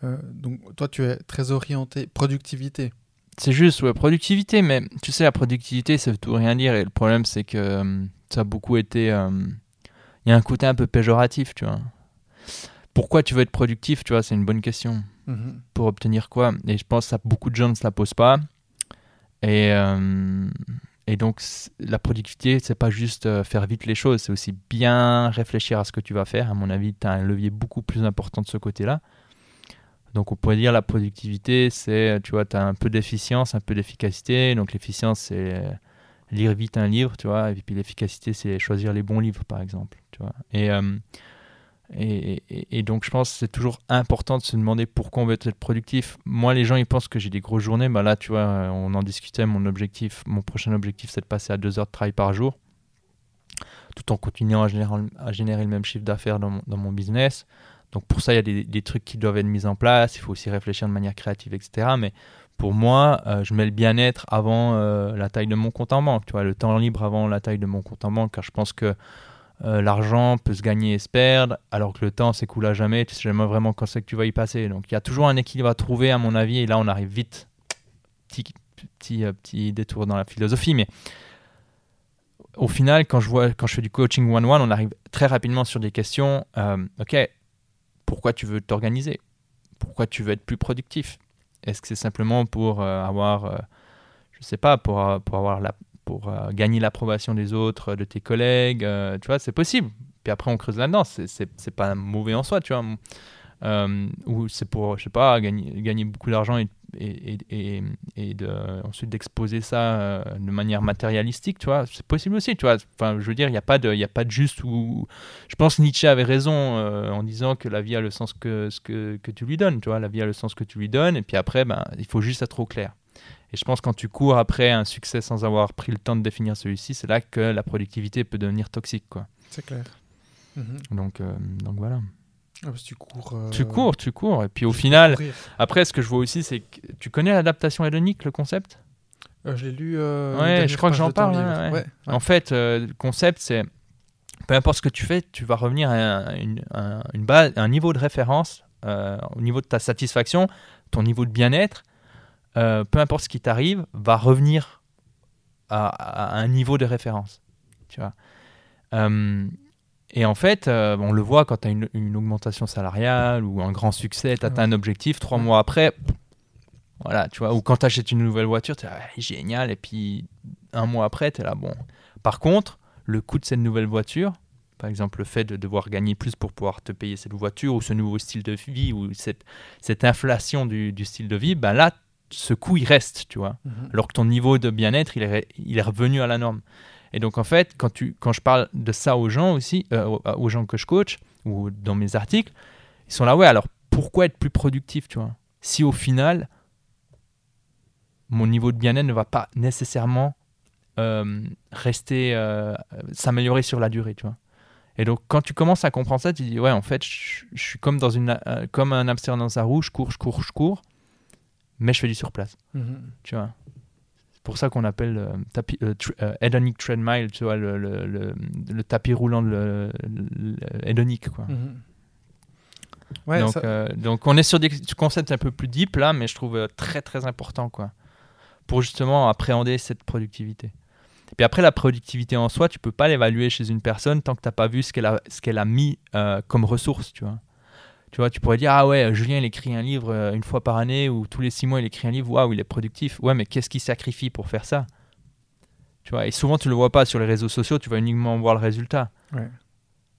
Speaker 2: Euh, donc toi, tu es très orienté productivité.
Speaker 1: C'est juste, ouais, productivité, mais tu sais, la productivité, ça veut tout rien dire. Et le problème, c'est que euh, ça a beaucoup été. Il y a un côté un peu péjoratif, tu vois. Pourquoi tu veux être productif, tu vois, c'est une bonne question.
Speaker 2: Mhm.
Speaker 1: Pour obtenir quoi? Et je pense que ça, beaucoup de gens ne se la posent pas. Et, et donc, la productivité, c'est pas juste euh, faire vite les choses, c'est aussi bien réfléchir à ce que tu vas faire. À mon avis, tu as un levier beaucoup plus important de ce côté-là. Donc, on pourrait dire la productivité, c'est, tu vois, tu as un peu d'efficience, un peu d'efficacité. Donc, l'efficience, c'est euh, lire vite un livre, tu vois. Et puis, l'efficacité, c'est choisir les bons livres, par exemple, tu vois. Et, euh, et, donc, je pense que c'est toujours important de se demander pourquoi on veut être productif. Moi, les gens, ils pensent que j'ai des grosses journées. Bah là, tu vois, euh, on en discutait. Mon objectif, mon prochain objectif, c'est de passer à deux heures de travail par jour, tout en continuant à générer, le même chiffre d'affaires dans mon, business. Donc, pour ça, il y a des, des trucs qui doivent être mis en place. Il faut aussi réfléchir de manière créative, etc. Mais pour moi, euh, je mets le bien-être avant euh, la taille de mon compte en banque. Tu vois, le temps libre avant la taille de mon compte en banque, car je pense que euh, l'argent peut se gagner et se perdre, alors que le temps s'écoule à jamais. Tu sais jamais vraiment quand c'est que tu vas y passer. Donc il y a toujours un équilibre à trouver, à mon avis. Et là, on arrive vite. Petit, petit, euh, petit détour dans la philosophie, mais au final, quand je vois, quand je fais du coaching one-one, on arrive très rapidement sur des questions. euh, ok, pourquoi tu veux t'organiser? Pourquoi tu veux être plus productif? Est-ce que c'est simplement pour avoir, euh, je sais pas, pour, pour avoir la, pour euh, gagner l'approbation des autres, de tes collègues, euh, tu vois, c'est possible. Puis après, on creuse là-dedans. C'est- pas mauvais en soi, tu vois. Euh, ou c'est pour, je sais pas, gagner, beaucoup d'argent et, ensuite d'exposer ça euh, de manière matérialistique, tu vois. C'est possible aussi, tu vois. Enfin, je veux dire, il n'y a, pas de- a pas de juste ou. Je pense que Nietzsche avait raison euh, en disant que la vie a le sens que, ce que, que tu lui donnes, tu vois. La vie a le sens que tu lui donnes. Et puis après, ben, il faut juste être au clair. Et je pense que quand tu cours après un succès sans avoir pris le temps de définir celui-ci, c'est là que la productivité peut devenir toxique. Quoi.
Speaker 2: C'est clair. Mhm.
Speaker 1: Donc, euh, donc voilà.
Speaker 2: Ah, parce que tu cours. euh,
Speaker 1: Tu cours, tu cours. Et puis au final,
Speaker 2: courir.
Speaker 1: après, ce que je vois aussi, c'est que tu connais l'adaptation hédonique, le concept?
Speaker 2: Euh, je l'ai lu. euh,
Speaker 1: Ouais, je crois que j'en parle,
Speaker 2: livre.
Speaker 1: ouais, ouais.
Speaker 2: Ouais, ouais.
Speaker 1: En fait, le concept, c'est peu importe ce que tu fais, tu vas revenir à un, une, un- une base, un niveau de référence au niveau de ta satisfaction, ton niveau de bien-être. Euh, peu importe ce qui t'arrive, va revenir à, à un niveau de référence. Tu vois. Euh, et en fait, euh, on le voit quand tu as une, une augmentation salariale ou un grand succès, tu atteins un objectif, trois mois après, voilà, tu vois, ou quand tu achètes une nouvelle voiture, tu es génial, et puis un mois après, tu es là, bon. Par contre, le coût de cette nouvelle voiture, par exemple le fait de devoir gagner plus pour pouvoir te payer cette voiture, ou ce nouveau style de vie, ou cette, cette inflation du, du style de vie, ben là, ce coût, il reste, tu vois
Speaker 2: Mhm.
Speaker 1: alors que ton niveau de bien-être, il est, il est revenu à la norme. Et donc, en fait, quand, tu, quand je parle de ça aux gens aussi, euh, aux, gens que je coach ou dans mes articles, ils sont là, ouais, alors pourquoi être plus productif, tu vois? Si au final, mon niveau de bien-être ne va pas nécessairement euh, rester, euh, s'améliorer sur la durée, tu vois. Et donc, quand tu commences à comprendre ça, tu dis, ouais, en fait, je, je suis comme, dans une, comme un hamster dans sa roue, je cours, je cours, je cours, mais je fais du surplace,
Speaker 2: Mhm.
Speaker 1: tu vois. C'est pour ça qu'on appelle euh, tapis, euh, euh, hedonic treadmill, tu vois, le, le, le, le tapis roulant le, quoi.
Speaker 2: Mhm. Ouais,
Speaker 1: donc,
Speaker 2: ça-
Speaker 1: euh, donc on est sur des concepts un peu plus deep là, mais je trouve très très important quoi, pour justement appréhender cette productivité. Et puis après la productivité en soi, tu peux pas l'évaluer chez une personne tant que t'as pas vu ce qu'elle a ce qu'elle a mis comme ressource, tu vois. Tu vois, tu pourrais dire ah ouais, Julien il écrit un livre euh, une fois par année ou tous les six mois il écrit un livre, waouh il est productif. Ouais, mais qu'est-ce qu'il sacrifie pour faire ça? Tu vois, et souvent tu le vois pas sur les réseaux sociaux, tu vas uniquement voir le résultat.
Speaker 2: Ouais.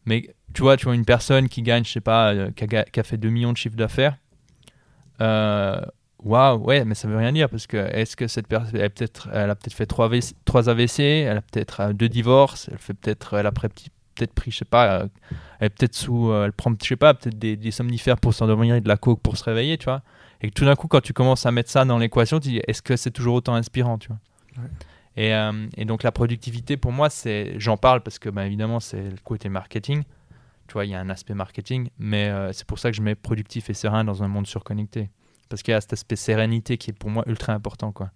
Speaker 1: Mais tu vois, tu vois une personne qui gagne, je sais pas, euh, qui a, ga- qui a fait 2 millions de chiffre d'affaires. euh, Waouh, ouais, mais ça veut rien dire parce que est-ce que cette personne, elle, a peut-être, elle a peut-être fait 3 AVC, AVC, elle a peut-être euh, deux divorces, elle fait peut-être, elle a pré- peut-être pris, je sais pas, euh, elle est peut-être sous, euh, elle prend, je sais pas, peut-être des, des somnifères pour s'endormir et de la coke pour se réveiller, tu vois. Et que tout d'un coup, quand tu commences à mettre ça dans l'équation, tu dis, est-ce que c'est toujours autant inspirant, tu vois.
Speaker 2: Ouais.
Speaker 1: Et, euh, et donc la productivité, pour moi, c'est, j'en parle parce que, bah, évidemment, c'est le côté marketing. Tu vois, il y a un aspect marketing, mais euh, c'est pour ça que je mets productif et serein dans un monde surconnecté. Parce qu'il y a cet aspect sérénité qui est pour moi ultra important, quoi.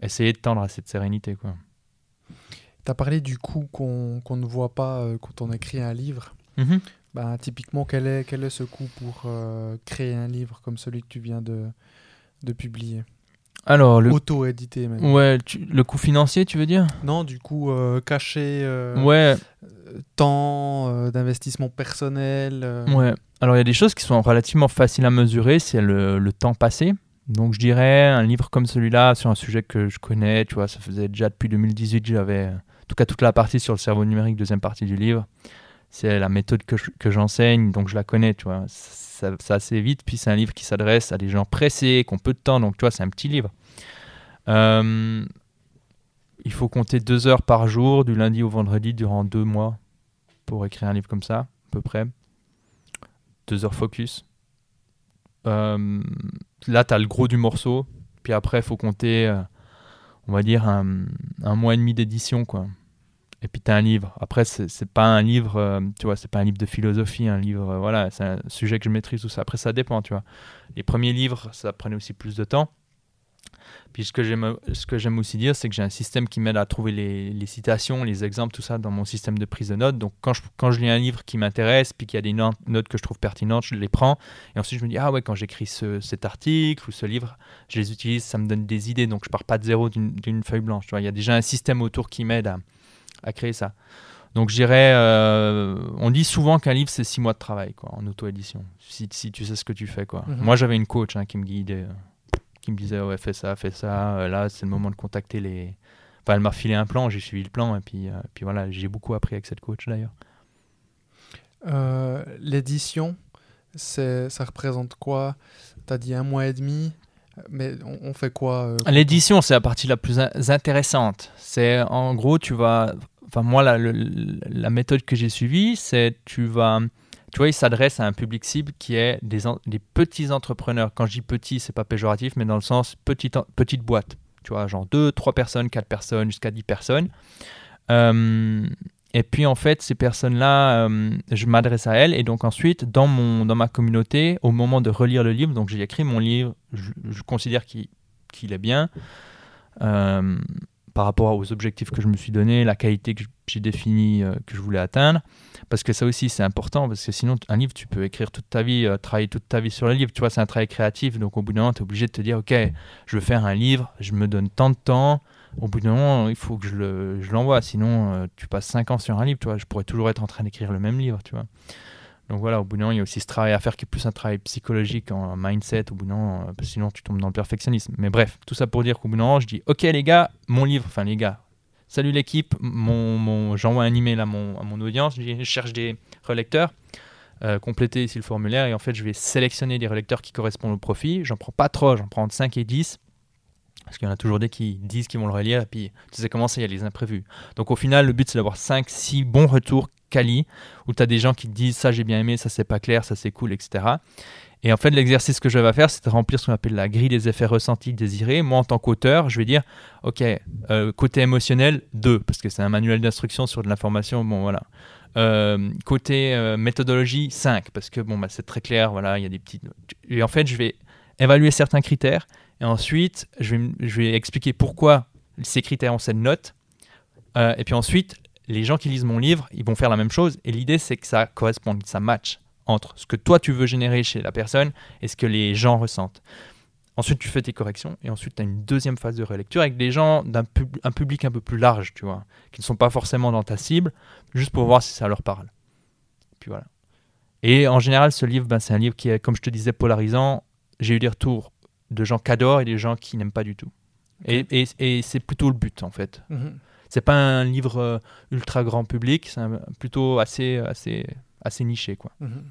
Speaker 1: Essayer de tendre à cette sérénité, quoi.
Speaker 2: Tu as parlé du coût qu'on ne voit pas euh, quand on écrit un livre. Ben, typiquement, quel est, quel est ce coût pour euh, créer un livre comme celui que tu viens de, de publier?
Speaker 1: Alors, le,
Speaker 2: Auto-édité même.
Speaker 1: ouais, tu- le coût financier, tu veux dire?
Speaker 2: Non, du coup, euh, caché, euh,
Speaker 1: Ouais,
Speaker 2: temps d'investissement personnel.
Speaker 1: Ouais. Alors il y a des choses qui sont relativement faciles à mesurer, c'est le, le temps passé. Donc je dirais un livre comme celui-là sur un sujet que je connais, tu vois, ça faisait déjà depuis 2018, j'avais tout cas toute la partie sur le cerveau numérique, deuxième partie du livre. C'est la méthode que j'enseigne, donc je la connais, tu vois. Ça, ça assez vite, puis c'est un livre qui s'adresse à des gens pressés, qui ont peu de temps, donc tu vois, c'est un petit livre. Euh, il faut compter deux heures par jour, du lundi au vendredi, durant deux mois, pour écrire un livre comme ça, à peu près deux heures focus. Euh, là, tu as le gros du morceau. Puis après, il faut compter, euh, on va dire, un, un mois et demi d'édition. quoi. Et puis, tu as un livre. Après, c'est pas un livre, euh, tu vois, c'est pas un livre de philosophie, un livre, euh, voilà, c'est un sujet que je maîtrise, tout ça. Après, ça dépend, tu vois. Les premiers livres, ça prenait aussi plus de temps. Puis ce que j'aime, aussi dire, c'est que j'ai un système qui m'aide à trouver les, les citations, les exemples, tout ça dans mon système de prise de notes. Donc quand je, quand je lis un livre qui m'intéresse, puis qu'il y a des no- notes que je trouve pertinentes, je les prends. Et ensuite je me dis, ah ouais, quand j'écris ce, cet article ou ce livre, je les utilise, ça me donne des idées. Donc je pars pas de zéro d'une, d'une feuille blanche. Tu vois, il y a déjà un système autour qui m'aide à, à créer ça. Donc je dirais, euh, on dit souvent qu'un livre c'est six mois de travail quoi, en auto-édition, si, si tu sais ce que tu fais. Quoi.
Speaker 2: Mhm.
Speaker 1: Moi j'avais une coach hein, qui me guidait, euh, qui me disait ouais fais ça, fais ça, euh, là c'est le moment de contacter les... Enfin elle m'a filé un plan, j'ai suivi le plan et puis, euh, puis voilà, j'ai beaucoup appris avec cette coach d'ailleurs.
Speaker 2: L'édition, c'est- ça représente quoi? Tu as dit un mois et demi, mais on, on fait quoi
Speaker 1: L'édition, c'est la partie la plus in- intéressante. C'est en gros, tu vas. Enfin, moi, la, méthode que j'ai suivie, c'est tu vas. Tu vois, il s'adresse à un public cible qui est des, petits entrepreneurs. Quand je dis petit, c'est pas péjoratif, mais dans le sens petite, petite boîte. Tu vois, genre 2, 3 personnes, 4 personnes, jusqu'à 10 personnes. Euh, et puis, en fait, ces personnes-là, euh, je m'adresse à elles. Et donc, ensuite, dans, mon, dans ma communauté, au moment de relire le livre, donc j'ai écrit mon livre, je, considère qu'il qu'il est bien euh, par rapport aux objectifs que je me suis donné, la qualité que j'ai définie, euh, que je voulais atteindre. Parce que ça aussi, c'est important, parce que sinon, un livre, tu peux écrire toute ta vie, euh, travailler toute ta vie sur le livre. Tu vois, c'est un travail créatif. Donc, au bout d'un moment, tu es obligé de te dire, OK, je veux faire un livre, je me donne tant de temps. Au bout d'un moment, il faut que je le- je l'envoie. Sinon, euh, tu passes 5 ans sur un livre, tu vois. Je pourrais toujours être en train d'écrire le même livre, tu vois. Donc voilà, au bout d'un moment, il y a aussi ce travail à faire qui est plus un travail psychologique, en mindset, au bout d'un euh, sinon tu tombes dans le perfectionnisme. Mais bref, tout ça pour dire qu'au bout d'un moment, je dis, ok les gars, mon livre, enfin les gars, salut l'équipe, mon, j'envoie un email à mon, audience, je, cherche des relecteurs, euh, complétez ici le formulaire, et en fait je vais sélectionner des relecteurs qui correspondent au profil, j'en prends pas trop, j'en prends entre 5 et 10, Parce qu'il y en a toujours des qui disent qu'ils vont le relire, et puis tu sais comment c'est, il y a les imprévus. Donc au final, le but c'est d'avoir 5, 6 bons retours quali, où tu as des gens qui te disent ça j'ai bien aimé, ça c'est pas clair, ça c'est cool, etc. Et en fait, l'exercice que je vais faire, c'est de remplir ce qu'on appelle la grille des effets ressentis désirés. Moi, en tant qu'auteur, je vais dire, OK, euh, côté émotionnel, 2, parce que c'est un manuel d'instruction sur de l'information, bon voilà. Euh, côté euh, méthodologie, 5, parce que bon, bah, c'est très clair, voilà, il y a des petites... Et en fait, je vais évaluer certains critères, et ensuite, je vais, je vais expliquer pourquoi ces critères ont cette note. Et puis ensuite, les gens qui lisent mon livre, ils vont faire la même chose. Et l'idée, c'est que ça corresponde, que ça match entre ce que toi tu veux générer chez la personne et ce que les gens ressentent. Ensuite, tu fais tes corrections et ensuite, tu as une deuxième phase de relecture avec des gens d'un un public un peu plus large, tu vois, qui ne sont pas forcément dans ta cible, juste pour voir si ça leur parle. Puis voilà. Et en général, ce livre, ben, c'est un livre qui est, comme je te disais, polarisant. J'ai eu des retours de gens qui adorent et des gens qui n'aiment pas du tout. Et, et, et c'est plutôt le but, en fait.
Speaker 2: Mhm.
Speaker 1: C'est pas un livre euh, ultra grand public, c'est plutôt assez, assez, assez niché, quoi.
Speaker 2: Mhm.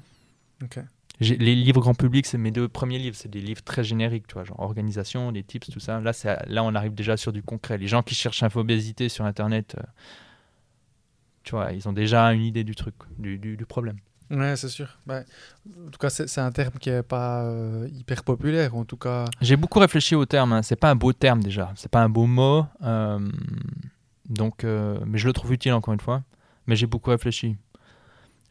Speaker 1: Les livres grand public, c'est mes deux premiers livres. C'est des livres très génériques, tu vois, genre organisation, des tips, tout ça. Là, là, on arrive déjà sur du concret. Les gens qui cherchent infobésité sur Internet, euh, tu vois, ils ont déjà une idée du truc, du, du- du problème.
Speaker 2: Ouais, c'est sûr. Ouais. En tout cas, c'est un terme qui est pas euh, hyper populaire. En tout cas,
Speaker 1: J'ai beaucoup réfléchi au terme. Hein. C'est pas un beau terme déjà. C'est pas un beau mot. euh, donc, euh, mais je le trouve utile encore une fois. Mais j'ai beaucoup réfléchi.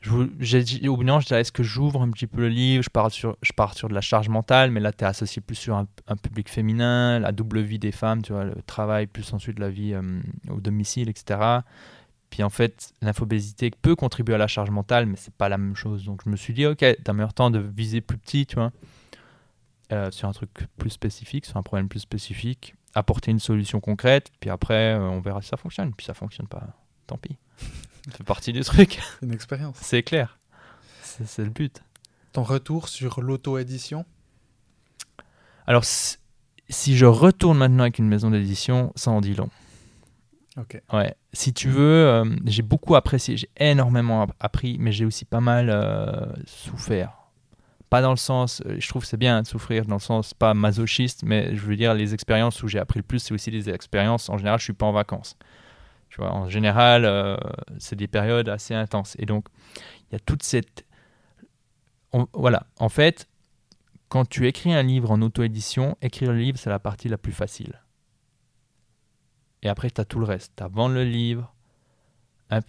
Speaker 1: Au bout d'un je est-ce que j'ouvre un petit peu le livre je pars, sur, je pars sur de la charge mentale, mais là, tu es associé plus sur un, un public féminin, la double vie des femmes, tu vois, le travail, plus ensuite la vie euh, au domicile, etc. Puis en fait, l'infobésité peut contribuer à la charge mentale, mais c'est pas la même chose. Donc je me suis dit, ok, t'as meilleur temps de viser plus petit, tu vois, euh, sur un truc plus spécifique, sur un problème plus spécifique, apporter une solution concrète, puis après, euh, on verra si ça fonctionne. Puis ça fonctionne pas, tant pis. <laughs> Ça fait partie du truc,
Speaker 2: une expérience. <laughs>
Speaker 1: c'est clair. C'est le but.
Speaker 2: Ton retour sur l'auto-édition?
Speaker 1: Alors, si je retourne maintenant avec une maison d'édition, ça en dit long.
Speaker 2: Ok.
Speaker 1: Ouais, si tu veux, euh, j'ai beaucoup apprécié, j'ai énormément app- appris, mais j'ai aussi pas mal euh, souffert. Pas dans le sens, euh, je trouve c'est bien de souffrir, dans le sens pas masochiste, mais je veux dire, les expériences où j'ai appris le plus, c'est aussi des expériences, en général, je suis pas en vacances. Tu vois, en général, euh, c'est des périodes assez intenses. Et donc, il y a toute cette. voilà, en fait, quand tu écris un livre en auto-édition, écrire le livre, c'est la partie la plus facile. Et après, tu as tout le reste. Tu as vendre le livre,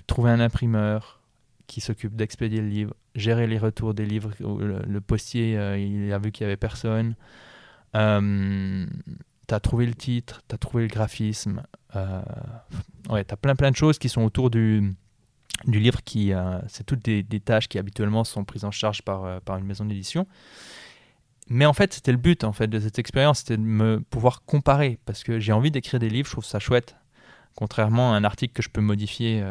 Speaker 1: trouver un imprimeur qui s'occupe d'expédier le livre, gérer les retours des livres. Le, postier, euh, il a vu qu'il n'y avait personne. Euh, tu as trouvé le titre, tu as trouvé le graphisme. Euh, ouais, tu as plein plein de choses qui sont autour du, du livre. qui euh, C'est toutes des, tâches qui habituellement sont prises en charge par, par une maison d'édition. Mais en fait, c'était le but en fait de cette expérience, c'était de me pouvoir comparer parce que j'ai envie d'écrire des livres, je trouve ça chouette. Contrairement à un article que je peux modifier,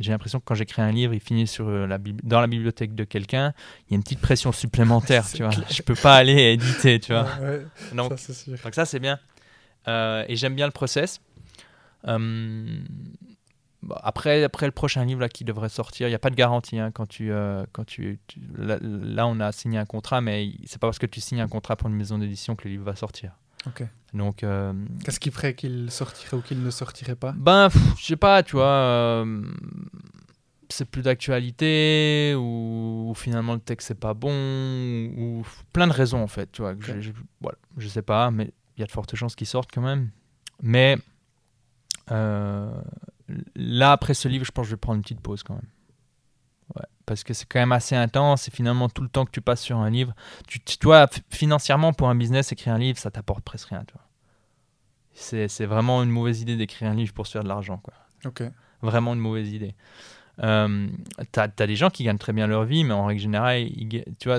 Speaker 1: j'ai l'impression que quand j'écris un livre, il finit sur euh, la dans la bibliothèque de quelqu'un, il y a une petite pression supplémentaire, <laughs> tu vois.
Speaker 2: clair.
Speaker 1: Je peux pas aller éditer, tu vois.
Speaker 2: Ouais,
Speaker 1: Donc,
Speaker 2: ça c'est sûr.
Speaker 1: donc ça c'est bien. Euh, et j'aime bien le process. Euh, bon, après, après le prochain livre là, qui devrait sortir, il n'y a pas de garantie. hein, quand tu, euh, quand tu, tu- là, là, on a signé un contrat, mais c'est pas parce que tu signes un contrat pour une maison d'édition que le livre va sortir.
Speaker 2: Ok.
Speaker 1: Donc, euh,
Speaker 2: Qu'est-ce qui ferait qu'il sortirait ou qu'il ne sortirait pas?
Speaker 1: Ben, je sais pas, tu vois, euh, c'est plus d'actualité ou, ou finalement le texte c'est pas bon ou, ou plein de raisons en fait, tu vois. que je- voilà, je sais pas, mais il y a de fortes chances qu'il sorte quand même. Mais euh, là, après ce livre, je pense que je vais prendre une petite pause quand même. Parce que c'est quand même assez intense et finalement tout le temps que tu passes sur un livre, tu, tu f- financièrement pour un business, écrire un livre, ça t'apporte presque rien, tu vois. C'est c'est vraiment une mauvaise idée d'écrire un livre pour se faire de l'argent, quoi. Vraiment une mauvaise idée. Euh, t'as as des gens qui gagnent très bien leur vie, mais en règle générale, ils tu vois,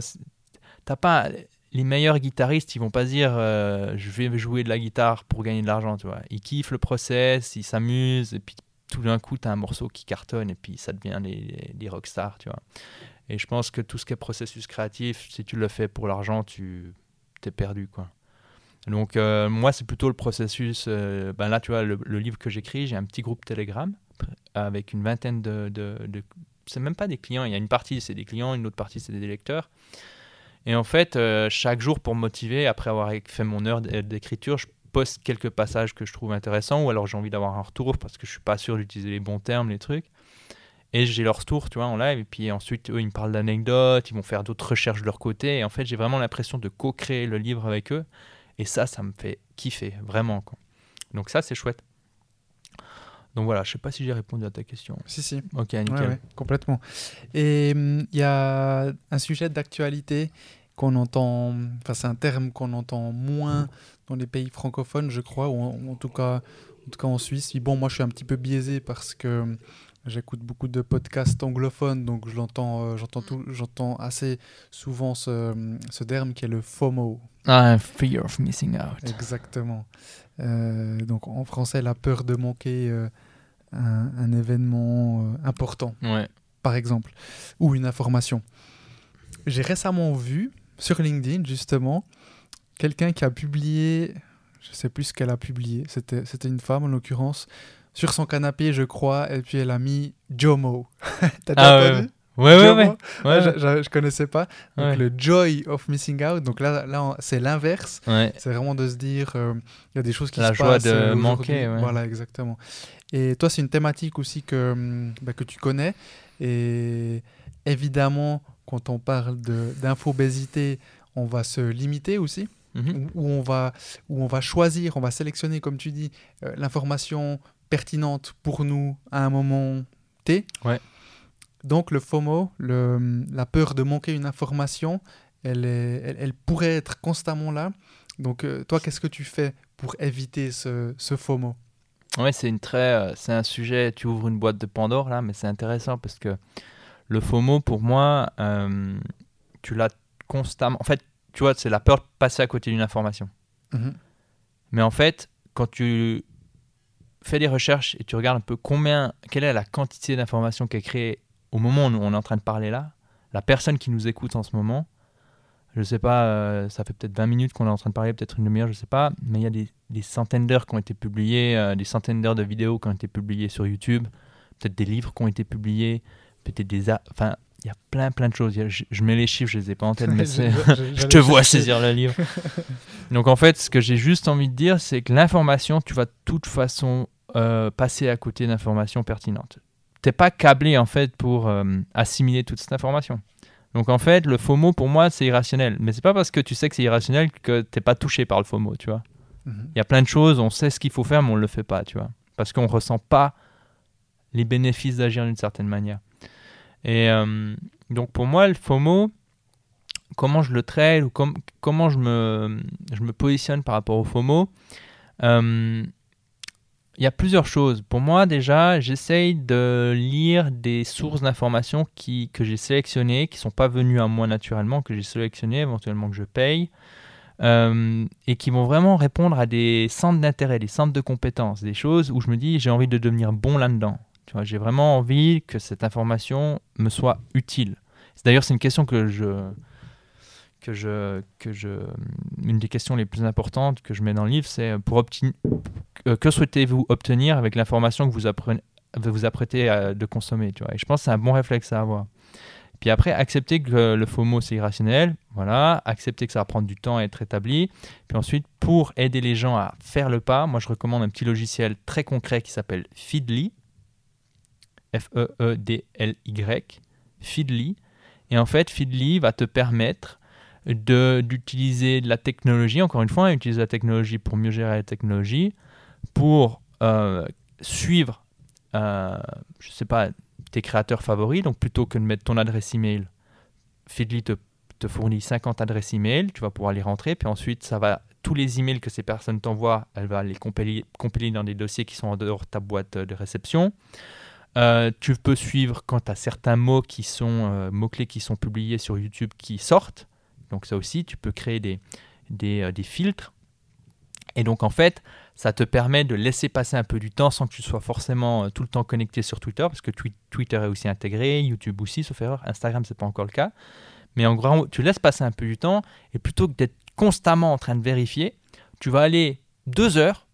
Speaker 1: t'as pas les meilleurs guitaristes, ils vont pas dire euh, je vais jouer de la guitare pour gagner de l'argent, tu vois. Ils kiffent le process, ils s'amusent, et puis tout d'un coup, t'as un morceau qui cartonne, et puis ça devient des, des rockstars, tu vois. Et je pense que tout ce qui est processus créatif, si tu le fais pour l'argent, tu t'es perdu, quoi. Donc euh, moi, c'est plutôt le processus. euh, ben là, tu vois, le, livre que j'écris, j'ai un petit groupe Telegram avec une vingtaine de, de, de- c'est même pas des clients. Il y a une partie c'est des clients, une autre partie c'est des lecteurs. Et en fait, euh, chaque jour pour motiver, après avoir fait mon heure d'écriture, je poste quelques passages que je trouve intéressants, ou alors j'ai envie d'avoir un retour parce que je suis pas sûr d'utiliser les bons termes, les trucs. Et j'ai leur retour, tu vois, en live. Et puis ensuite, eux, ils me parlent d'anecdotes, ils vont faire d'autres recherches de leur côté. Et en fait, j'ai vraiment l'impression de co-créer le livre avec eux. Et ça, ça me fait kiffer, vraiment. Quoi. Donc ça, c'est chouette. Donc voilà, je sais pas si j'ai répondu à ta question.
Speaker 2: Si, si.
Speaker 1: Ok, nickel.
Speaker 2: Ouais, ouais, complètement. Et hum, il y a un sujet d'actualité qu'on entend, enfin c'est un terme qu'on entend moins dans les pays francophones, je crois, ou en, ou en tout cas, en tout cas en Suisse. Bon, moi je suis un petit peu biaisé parce que j'écoute beaucoup de podcasts anglophones, donc je l'entends, euh, j'entends tout, j'entends assez souvent ce, ce terme qui est le FOMO.
Speaker 1: Ah, fear of missing out.
Speaker 2: Exactement. Euh, donc en français, la peur de manquer euh, un, un événement important
Speaker 1: Ouais.
Speaker 2: par exemple, ou une information. J'ai récemment vu sur LinkedIn, justement, quelqu'un qui a publié, je sais plus ce qu'elle a publié, c'était c'était une femme en l'occurrence, sur son canapé, je crois, et puis elle a mis Jomo. <laughs> T'as déjà
Speaker 1: Ah ouais,
Speaker 2: entendu
Speaker 1: Ouais, ouais, ouais.
Speaker 2: Ah,
Speaker 1: Ouais,
Speaker 2: je, je- je connaissais pas. Donc
Speaker 1: Ouais.
Speaker 2: le joy of missing out, donc là, là c'est l'inverse.
Speaker 1: ouais.
Speaker 2: C'est vraiment de se dire, euh, il y a des choses qui
Speaker 1: La
Speaker 2: se
Speaker 1: joie
Speaker 2: passent
Speaker 1: de
Speaker 2: euh,
Speaker 1: manquer, ouais.
Speaker 2: Voilà, exactement. Et toi, c'est une thématique aussi que, hum, bah, que tu connais. Et évidemment, quand on parle d'infobésité, on va se limiter aussi,
Speaker 1: Mhm.
Speaker 2: où, où on va, où on va choisir, on va sélectionner, comme tu dis, euh, l'information pertinente pour nous à un moment T.
Speaker 1: Ouais.
Speaker 2: Donc le FOMO, le, la peur de manquer une information, elle, est- elle, elle pourrait être constamment là. Donc euh, toi, qu'est-ce que tu fais pour éviter ce, ce FOMO?
Speaker 1: Ouais, c'est une très, euh, c'est un sujet. Tu ouvres une boîte de Pandore là, mais c'est intéressant parce que le FOMO, pour moi, tu l'as constamment. En fait, tu vois, c'est la peur de passer à côté d'une information.
Speaker 2: Mhm.
Speaker 1: Mais en fait, quand tu fais des recherches et tu regardes un peu combien, quelle est la quantité d'informations qui est créée au moment où on est en train de parler là, la personne qui nous écoute en ce moment, je sais pas, euh, ça fait peut-être 20 minutes qu'on est en train de parler, peut-être une demi-heure, je sais pas, mais il y a des, des centaines d'heures qui ont été publiées, euh, des centaines d'heures de vidéos qui ont été publiées sur YouTube, peut-être des livres qui ont été publiés, peut-être des... Enfin, il y a plein plein de choses. Je, je mets les chiffres, je les ai pas en tête, <laughs> mais. Je <laughs> te vois saisir le livre. <laughs> Donc en fait, ce que j'ai juste envie de dire, c'est que l'information, tu vas de toute façon euh, passer à côté d'informations pertinentes. T'es pas câblé en fait pour euh, assimiler toute cette information. Donc en fait, le FOMO pour moi, c'est irrationnel. Mais c'est pas parce que tu sais que c'est irrationnel que t'es pas touché par le FOMO, tu vois.
Speaker 2: Mhm.
Speaker 1: Il y a plein de choses, on sait ce qu'il faut faire, mais on le fait pas, tu vois. Parce qu'on ressent pas les bénéfices d'agir d'une certaine manière. Et euh, donc pour moi, le FOMO, comment je le traite ou com- comment je me, je me positionne par rapport au FOMO, euh, il y a plusieurs choses. Pour moi, déjà, j'essaye de lire des sources d'informations que j'ai sélectionnées, qui ne sont pas venues à moi naturellement, que j'ai sélectionnées, éventuellement que je paye, euh, et qui vont vraiment répondre à des centres d'intérêt, des centres de compétences, des choses où je me dis j'ai envie de devenir bon là-dedans. J'ai vraiment envie que cette information me soit utile. D'ailleurs, c'est une question que je, que je, que je, une des questions les plus importantes que je mets dans le livre, c'est pour obtenir, que, souhaitez-vous obtenir avec l'information que vous apprenez, vous apprêtez à, consommer, tu vois? Et je pense que c'est un bon réflexe à avoir. Puis après, accepter que le FOMO c'est irrationnel, voilà, accepter que ça va prendre du temps à être établi. Puis ensuite, pour aider les gens à faire le pas, moi je recommande un petit logiciel très concret qui s'appelle Feedly, F-E-E-D-L-Y, Feedly. Et en fait, Feedly va te permettre d'utiliser de la technologie, encore une fois, hein, utiliser la technologie pour mieux gérer la technologie, pour euh, suivre, euh, je sais pas, tes créateurs favoris. Donc plutôt que de mettre ton adresse email, Feedly te, te fournit 50 adresses email, tu vas pouvoir les rentrer, puis ensuite ça va tous les emails que ces personnes t'envoient, elle va les compiler, compiler dans des dossiers qui sont en dehors de ta boîte de réception. Euh, tu peux suivre quand tu as certains mots qui sont euh, mots-clés qui sont publiés sur YouTube qui sortent. Donc ça aussi, tu peux créer des, des, euh, des filtres. Et donc en fait, ça te permet de laisser passer un peu du temps sans que tu sois forcément tout le temps connecté sur Twitter, parce que Twi- Twitter est aussi intégré, YouTube aussi, sauf erreur, Instagram c'est pas encore le cas. Mais en gros, tu laisses passer un peu du temps, et plutôt que d'être constamment en train de vérifier, tu vas aller deux heures,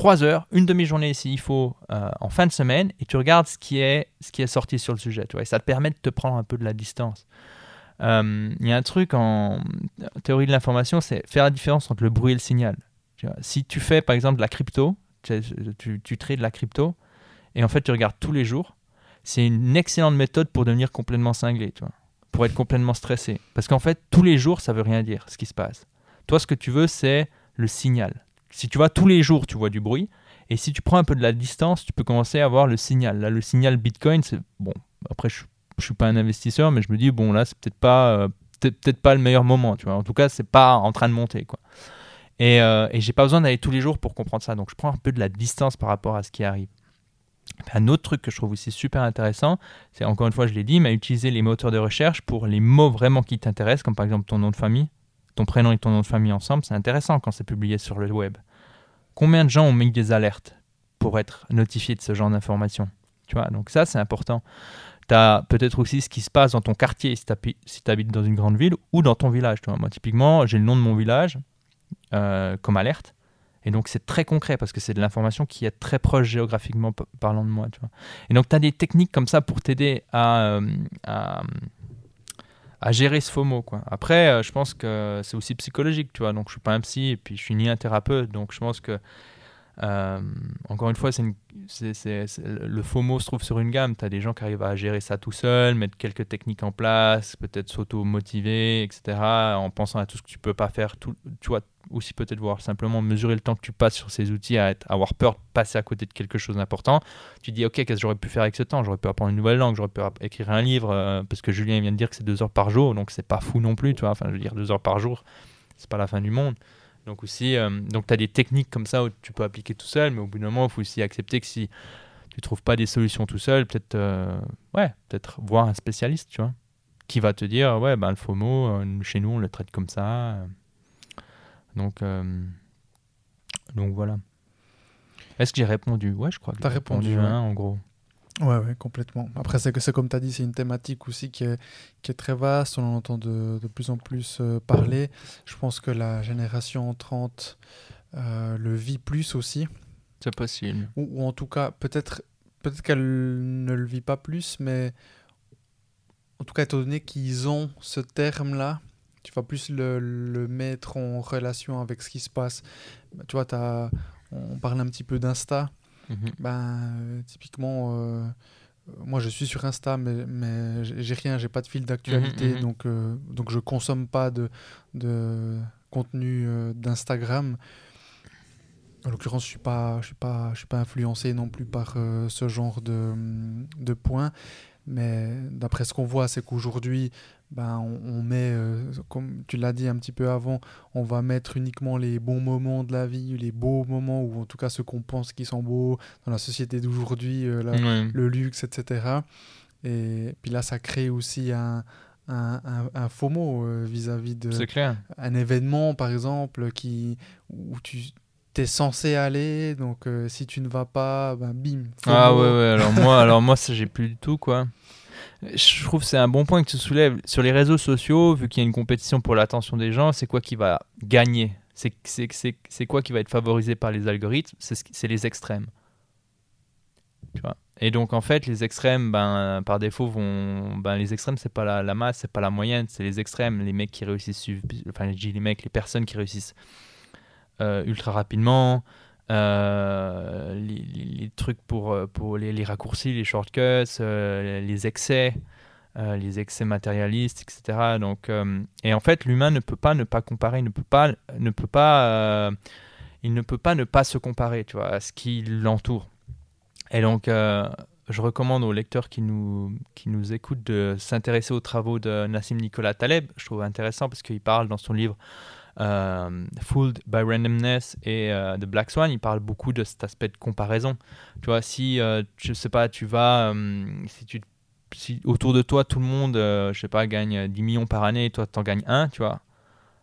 Speaker 1: trois heures, une demi-journée s'il faut, euh, en fin de semaine, et tu regardes ce qui est, ce qui est sorti sur le sujet. Tu vois, et ça te permet de te prendre un peu de la distance. Euh, Il y a un truc en théorie de l'information, c'est faire la différence entre le bruit et le signal. Si tu fais par exemple de la crypto, tu, tu, tu trades de la crypto, et en fait tu regardes tous les jours, c'est une excellente méthode pour devenir complètement cinglé, tu vois, pour être complètement stressé. Parce qu'en fait, tous les jours, ça veut rien dire ce qui se passe. Toi, ce que tu veux, c'est le signal. Si tu vois tous les jours, tu vois du bruit. Et si tu prends un peu de la distance, tu peux commencer à voir le signal. Là, le signal Bitcoin, c'est bon. Après, je, ne suis pas un investisseur, mais je me dis bon, là, c'est peut-être pas, euh, peut-être pas le meilleur moment. Tu vois. En tout cas, c'est pas en train de monter, quoi. Et, euh, et j'ai pas besoin d'aller tous les jours pour comprendre ça. Donc, je prends un peu de la distance par rapport à ce qui arrive. Un autre truc que je trouve aussi super intéressant, c'est encore une fois, je l'ai dit, mais utiliser les moteurs de recherche pour les mots vraiment qui t'intéressent, comme par exemple ton nom de famille, ton prénom et ton nom de famille ensemble, c'est intéressant quand c'est publié sur le web. Combien de gens ont mis des alertes pour être notifiés de ce genre d'informations? Tu vois, donc ça c'est important. Tu as peut-être aussi ce qui se passe dans ton quartier si tu habites dans une grande ville ou dans ton village. Tu. Moi typiquement, j'ai le nom de mon village euh, comme alerte. Et donc, c'est très concret parce que c'est de l'information qui est très proche géographiquement parlant de moi. Et donc, tu as des techniques comme ça pour t'aider à, euh, à, à, gérer ce FOMO. Quoi. Après, euh, je pense que c'est aussi psychologique. Tu vois. Donc, je suis pas un psy et puis je suis ni un thérapeute. Donc, je pense que, euh, encore une fois, c'est le FOMO se trouve sur une gamme. Tu as des gens qui arrivent à gérer ça tout seul, mettre quelques techniques en place, peut-être s'auto-motiver, etc. En pensant à tout ce que tu peux pas faire. Tout, tu vois, aussi peut-être voir simplement mesurer le temps que tu passes sur ces outils à avoir peur de passer à côté de quelque chose d'important. Tu dis, ok, qu'est-ce que j'aurais pu faire avec ce temps? J'aurais pu apprendre une nouvelle langue, j'aurais pu écrire un livre, euh, parce que Julien vient de dire que c'est deux heures par jour, donc c'est pas fou non plus, tu vois. Enfin, je veux dire, deux heures par jour, c'est pas la fin du monde. Donc aussi, euh, donc tu as des techniques comme ça où tu peux appliquer tout seul, mais au bout d'un moment, il faut aussi accepter que si tu trouves pas des solutions tout seul, peut-être euh, ouais, peut-être voir un spécialiste, tu vois, qui va te dire, ouais, ben, le FOMO, chez nous, on le traite comme ça. Donc, euh, donc voilà. Est-ce que j'ai répondu? Ouais, je crois que
Speaker 2: j'ai répondu, hein,
Speaker 1: en gros.
Speaker 2: Ouais, ouais, complètement. Après, c'est que c'est comme tu as dit, c'est une thématique aussi qui est, qui est très vaste. On en entend de, de plus en plus euh, parler. Je pense que la génération 30 euh, le vit plus aussi.
Speaker 1: C'est possible.
Speaker 2: Ou, ou, en tout cas, peut-être peut-être qu'elle ne le vit pas plus, mais en tout cas, étant donné qu'ils ont ce terme-là, tu vas plus le, le, mettre en relation avec ce qui se passe. Bah, tu vois, as, on parle un petit peu d'Insta. Ben, typiquement, euh, moi je suis sur Insta, mais, mais j'ai rien, j'ai pas de fil d'actualité, mhm, mhm. donc, euh, donc je consomme pas de, de contenu euh, d'Instagram. En l'occurrence, je suis pas, je suis pas, je suis pas influencé non plus par ce genre de, de points. Mais d'après ce qu'on voit, c'est qu'aujourd'hui, ben, on, met, euh, comme tu l'as dit un petit peu avant, on va mettre uniquement les bons moments de la vie, les beaux moments, ou en tout cas ceux qu'on pense qui sont beaux dans la société d'aujourd'hui, euh, le luxe, etc. Et puis là, ça crée aussi un, un, un, FOMO euh, vis-à-vis de un événement, par exemple, qui, où tu es censé aller, donc si tu ne vas pas, ben bim.
Speaker 1: Ah ouais, ouais, alors moi, <laughs> alors moi ça j'ai plus du tout, quoi. Je trouve que c'est un bon point que tu soulèves. Sur les réseaux sociaux, vu qu'il y a une compétition pour l'attention des gens, c'est quoi qui va gagner? C'est quoi qui va être favorisé par les algorithmes? C'est les extrêmes. Tu vois? Et donc en fait, les extrêmes, ben, par défaut, vont. Ben, les extrêmes, c'est pas la, la masse, c'est pas la moyenne, c'est les extrêmes, les mecs qui réussissent. Enfin, les mecs, les personnes qui réussissent euh, ultra rapidement, euh, les, trucs pour, euh, pour les, raccourcis, les shortcuts, euh, les excès, les excès matérialistes, etc. Donc, et en fait, l'humain ne peut pas ne pas comparer, il ne peut pas, ne peut pas, il ne peut pas ne pas se comparer, tu vois, à ce qui l'entoure. Et donc, je recommande aux lecteurs qui nous, qui nous écoutent de s'intéresser aux travaux de Nassim Nicolas Taleb. Je trouve intéressant parce qu'il parle dans son livre Fooled by Randomness et euh, The Black Swan, il parle beaucoup de cet aspect de comparaison. Tu vois, si, euh, je sais pas, tu vas, si tu si autour de toi, tout le monde, je sais pas, gagne 10 millions par année et toi, tu en gagnes un, tu vois,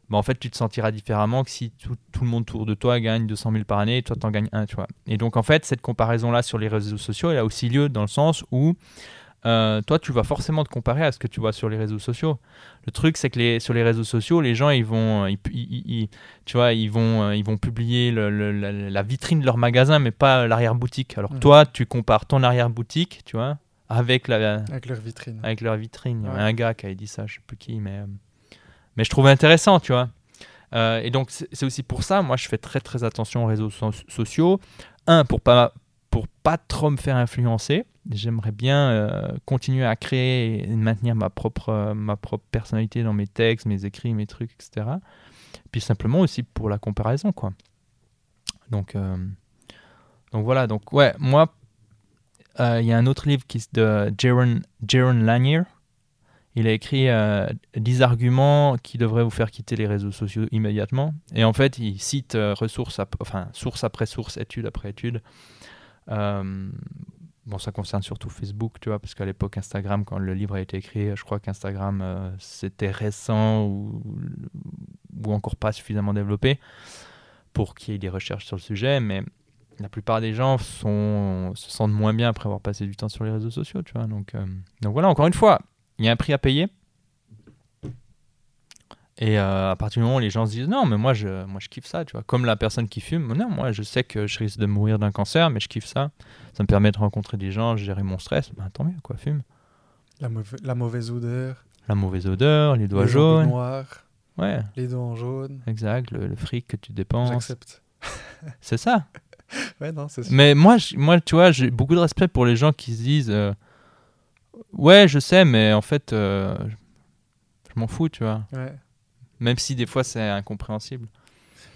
Speaker 1: bah, en fait, tu te sentiras différemment que si tout, le monde autour de toi gagne 200 000 par année et toi, tu en gagnes un, tu vois. Et donc, en fait, cette comparaison-là sur les réseaux sociaux, elle a aussi lieu dans le sens où euh, toi, tu vas forcément te comparer à ce que tu vois sur les réseaux sociaux. Le truc, c'est que les, sur les réseaux sociaux, les gens, ils vont, ils, tu vois, ils vont, euh, ils vont publier la, vitrine de leur magasin, mais pas l'arrière-boutique. Alors toi, tu compares ton arrière-boutique, tu vois, avec, la,
Speaker 2: avec leur vitrine.
Speaker 1: Avec leur vitrine. Il y a un gars qui avait dit ça, je sais plus qui, mais, euh, mais je trouvais intéressant, tu vois. Euh, et donc, c'est aussi pour ça, moi, je fais très très attention aux réseaux sociaux. Un, pour pas, pour pas trop me faire influencer. J'aimerais bien euh, continuer à créer et maintenir ma propre, ma propre personnalité dans mes textes, mes écrits, mes trucs, etc. Puis simplement aussi pour la comparaison, quoi. Donc, euh, donc voilà, donc ouais, moi, il y a un autre livre qui de Jaron, Jaron Lanier, il a écrit 10 euh, arguments qui devraient vous faire quitter les réseaux sociaux immédiatement. Et en fait, il cite euh, ressources, enfin, source après source, étude après étude. Euh, bon, ça concerne surtout Facebook, tu vois, parce qu'à l'époque, Instagram, quand le livre a été écrit, je crois qu'Instagram, c'était récent ou, ou encore pas suffisamment développé pour qu'il y ait des recherches sur le sujet. Mais la plupart des gens se sentent moins bien après avoir passé du temps sur les réseaux sociaux, tu vois. Donc, donc voilà, encore une fois, il y a un prix à payer. Et euh, à partir du moment où les gens se disent non, mais moi je, moi je kiffe ça, tu vois. Comme la personne qui fume, non, moi je sais que je risque de mourir d'un cancer, mais je kiffe ça. Ça me permet de rencontrer des gens, gérer mon stress. Ben, tant mieux, quoi, fume.
Speaker 2: La, la mauvaise odeur.
Speaker 1: La mauvaise odeur, les doigts jaunes.
Speaker 2: noirs.
Speaker 1: Ouais.
Speaker 2: Les doigts jaunes.
Speaker 1: Exact, le, fric que tu dépenses.
Speaker 2: J'accepte. <laughs>
Speaker 1: c'est ça.
Speaker 2: ouais, non, c'est
Speaker 1: Mais moi, moi, tu vois, j'ai beaucoup de respect pour les gens qui se disent. Euh, Ouais, je sais, mais en fait, euh, je m'en fous, tu vois. Même si des fois c'est incompréhensible.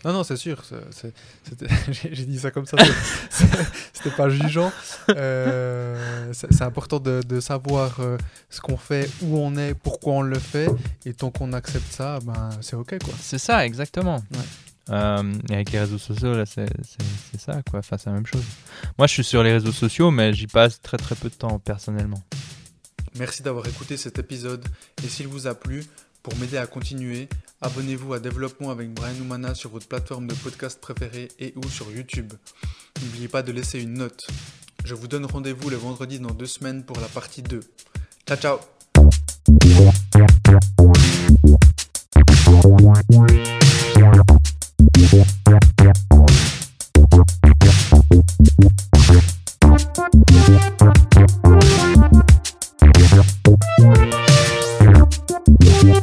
Speaker 2: Non, non, c'est sûr. <laughs> J'ai dit ça comme ça. C'était pas jugeant. Euh, c'est important de, savoir euh, ce qu'on fait, où on est, pourquoi on le fait. Et tant qu'on accepte ça, ben, c'est OK. quoi.
Speaker 1: C'est ça, exactement. et avec les réseaux sociaux, là, c'est ça, quoi. Enfin, c'est la même chose. Moi, je suis sur les réseaux sociaux, mais j'y passe très très peu de temps personnellement.
Speaker 2: Merci d'avoir écouté cet épisode et s'il vous a plu, pour m'aider à continuer, abonnez-vous à Développement avec Brian Oumana sur votre plateforme de podcast préférée et ou sur YouTube. N'oubliez pas de laisser une note. Je vous donne rendez-vous le vendredi dans deux semaines pour la partie 2. Ciao ciao Yeah.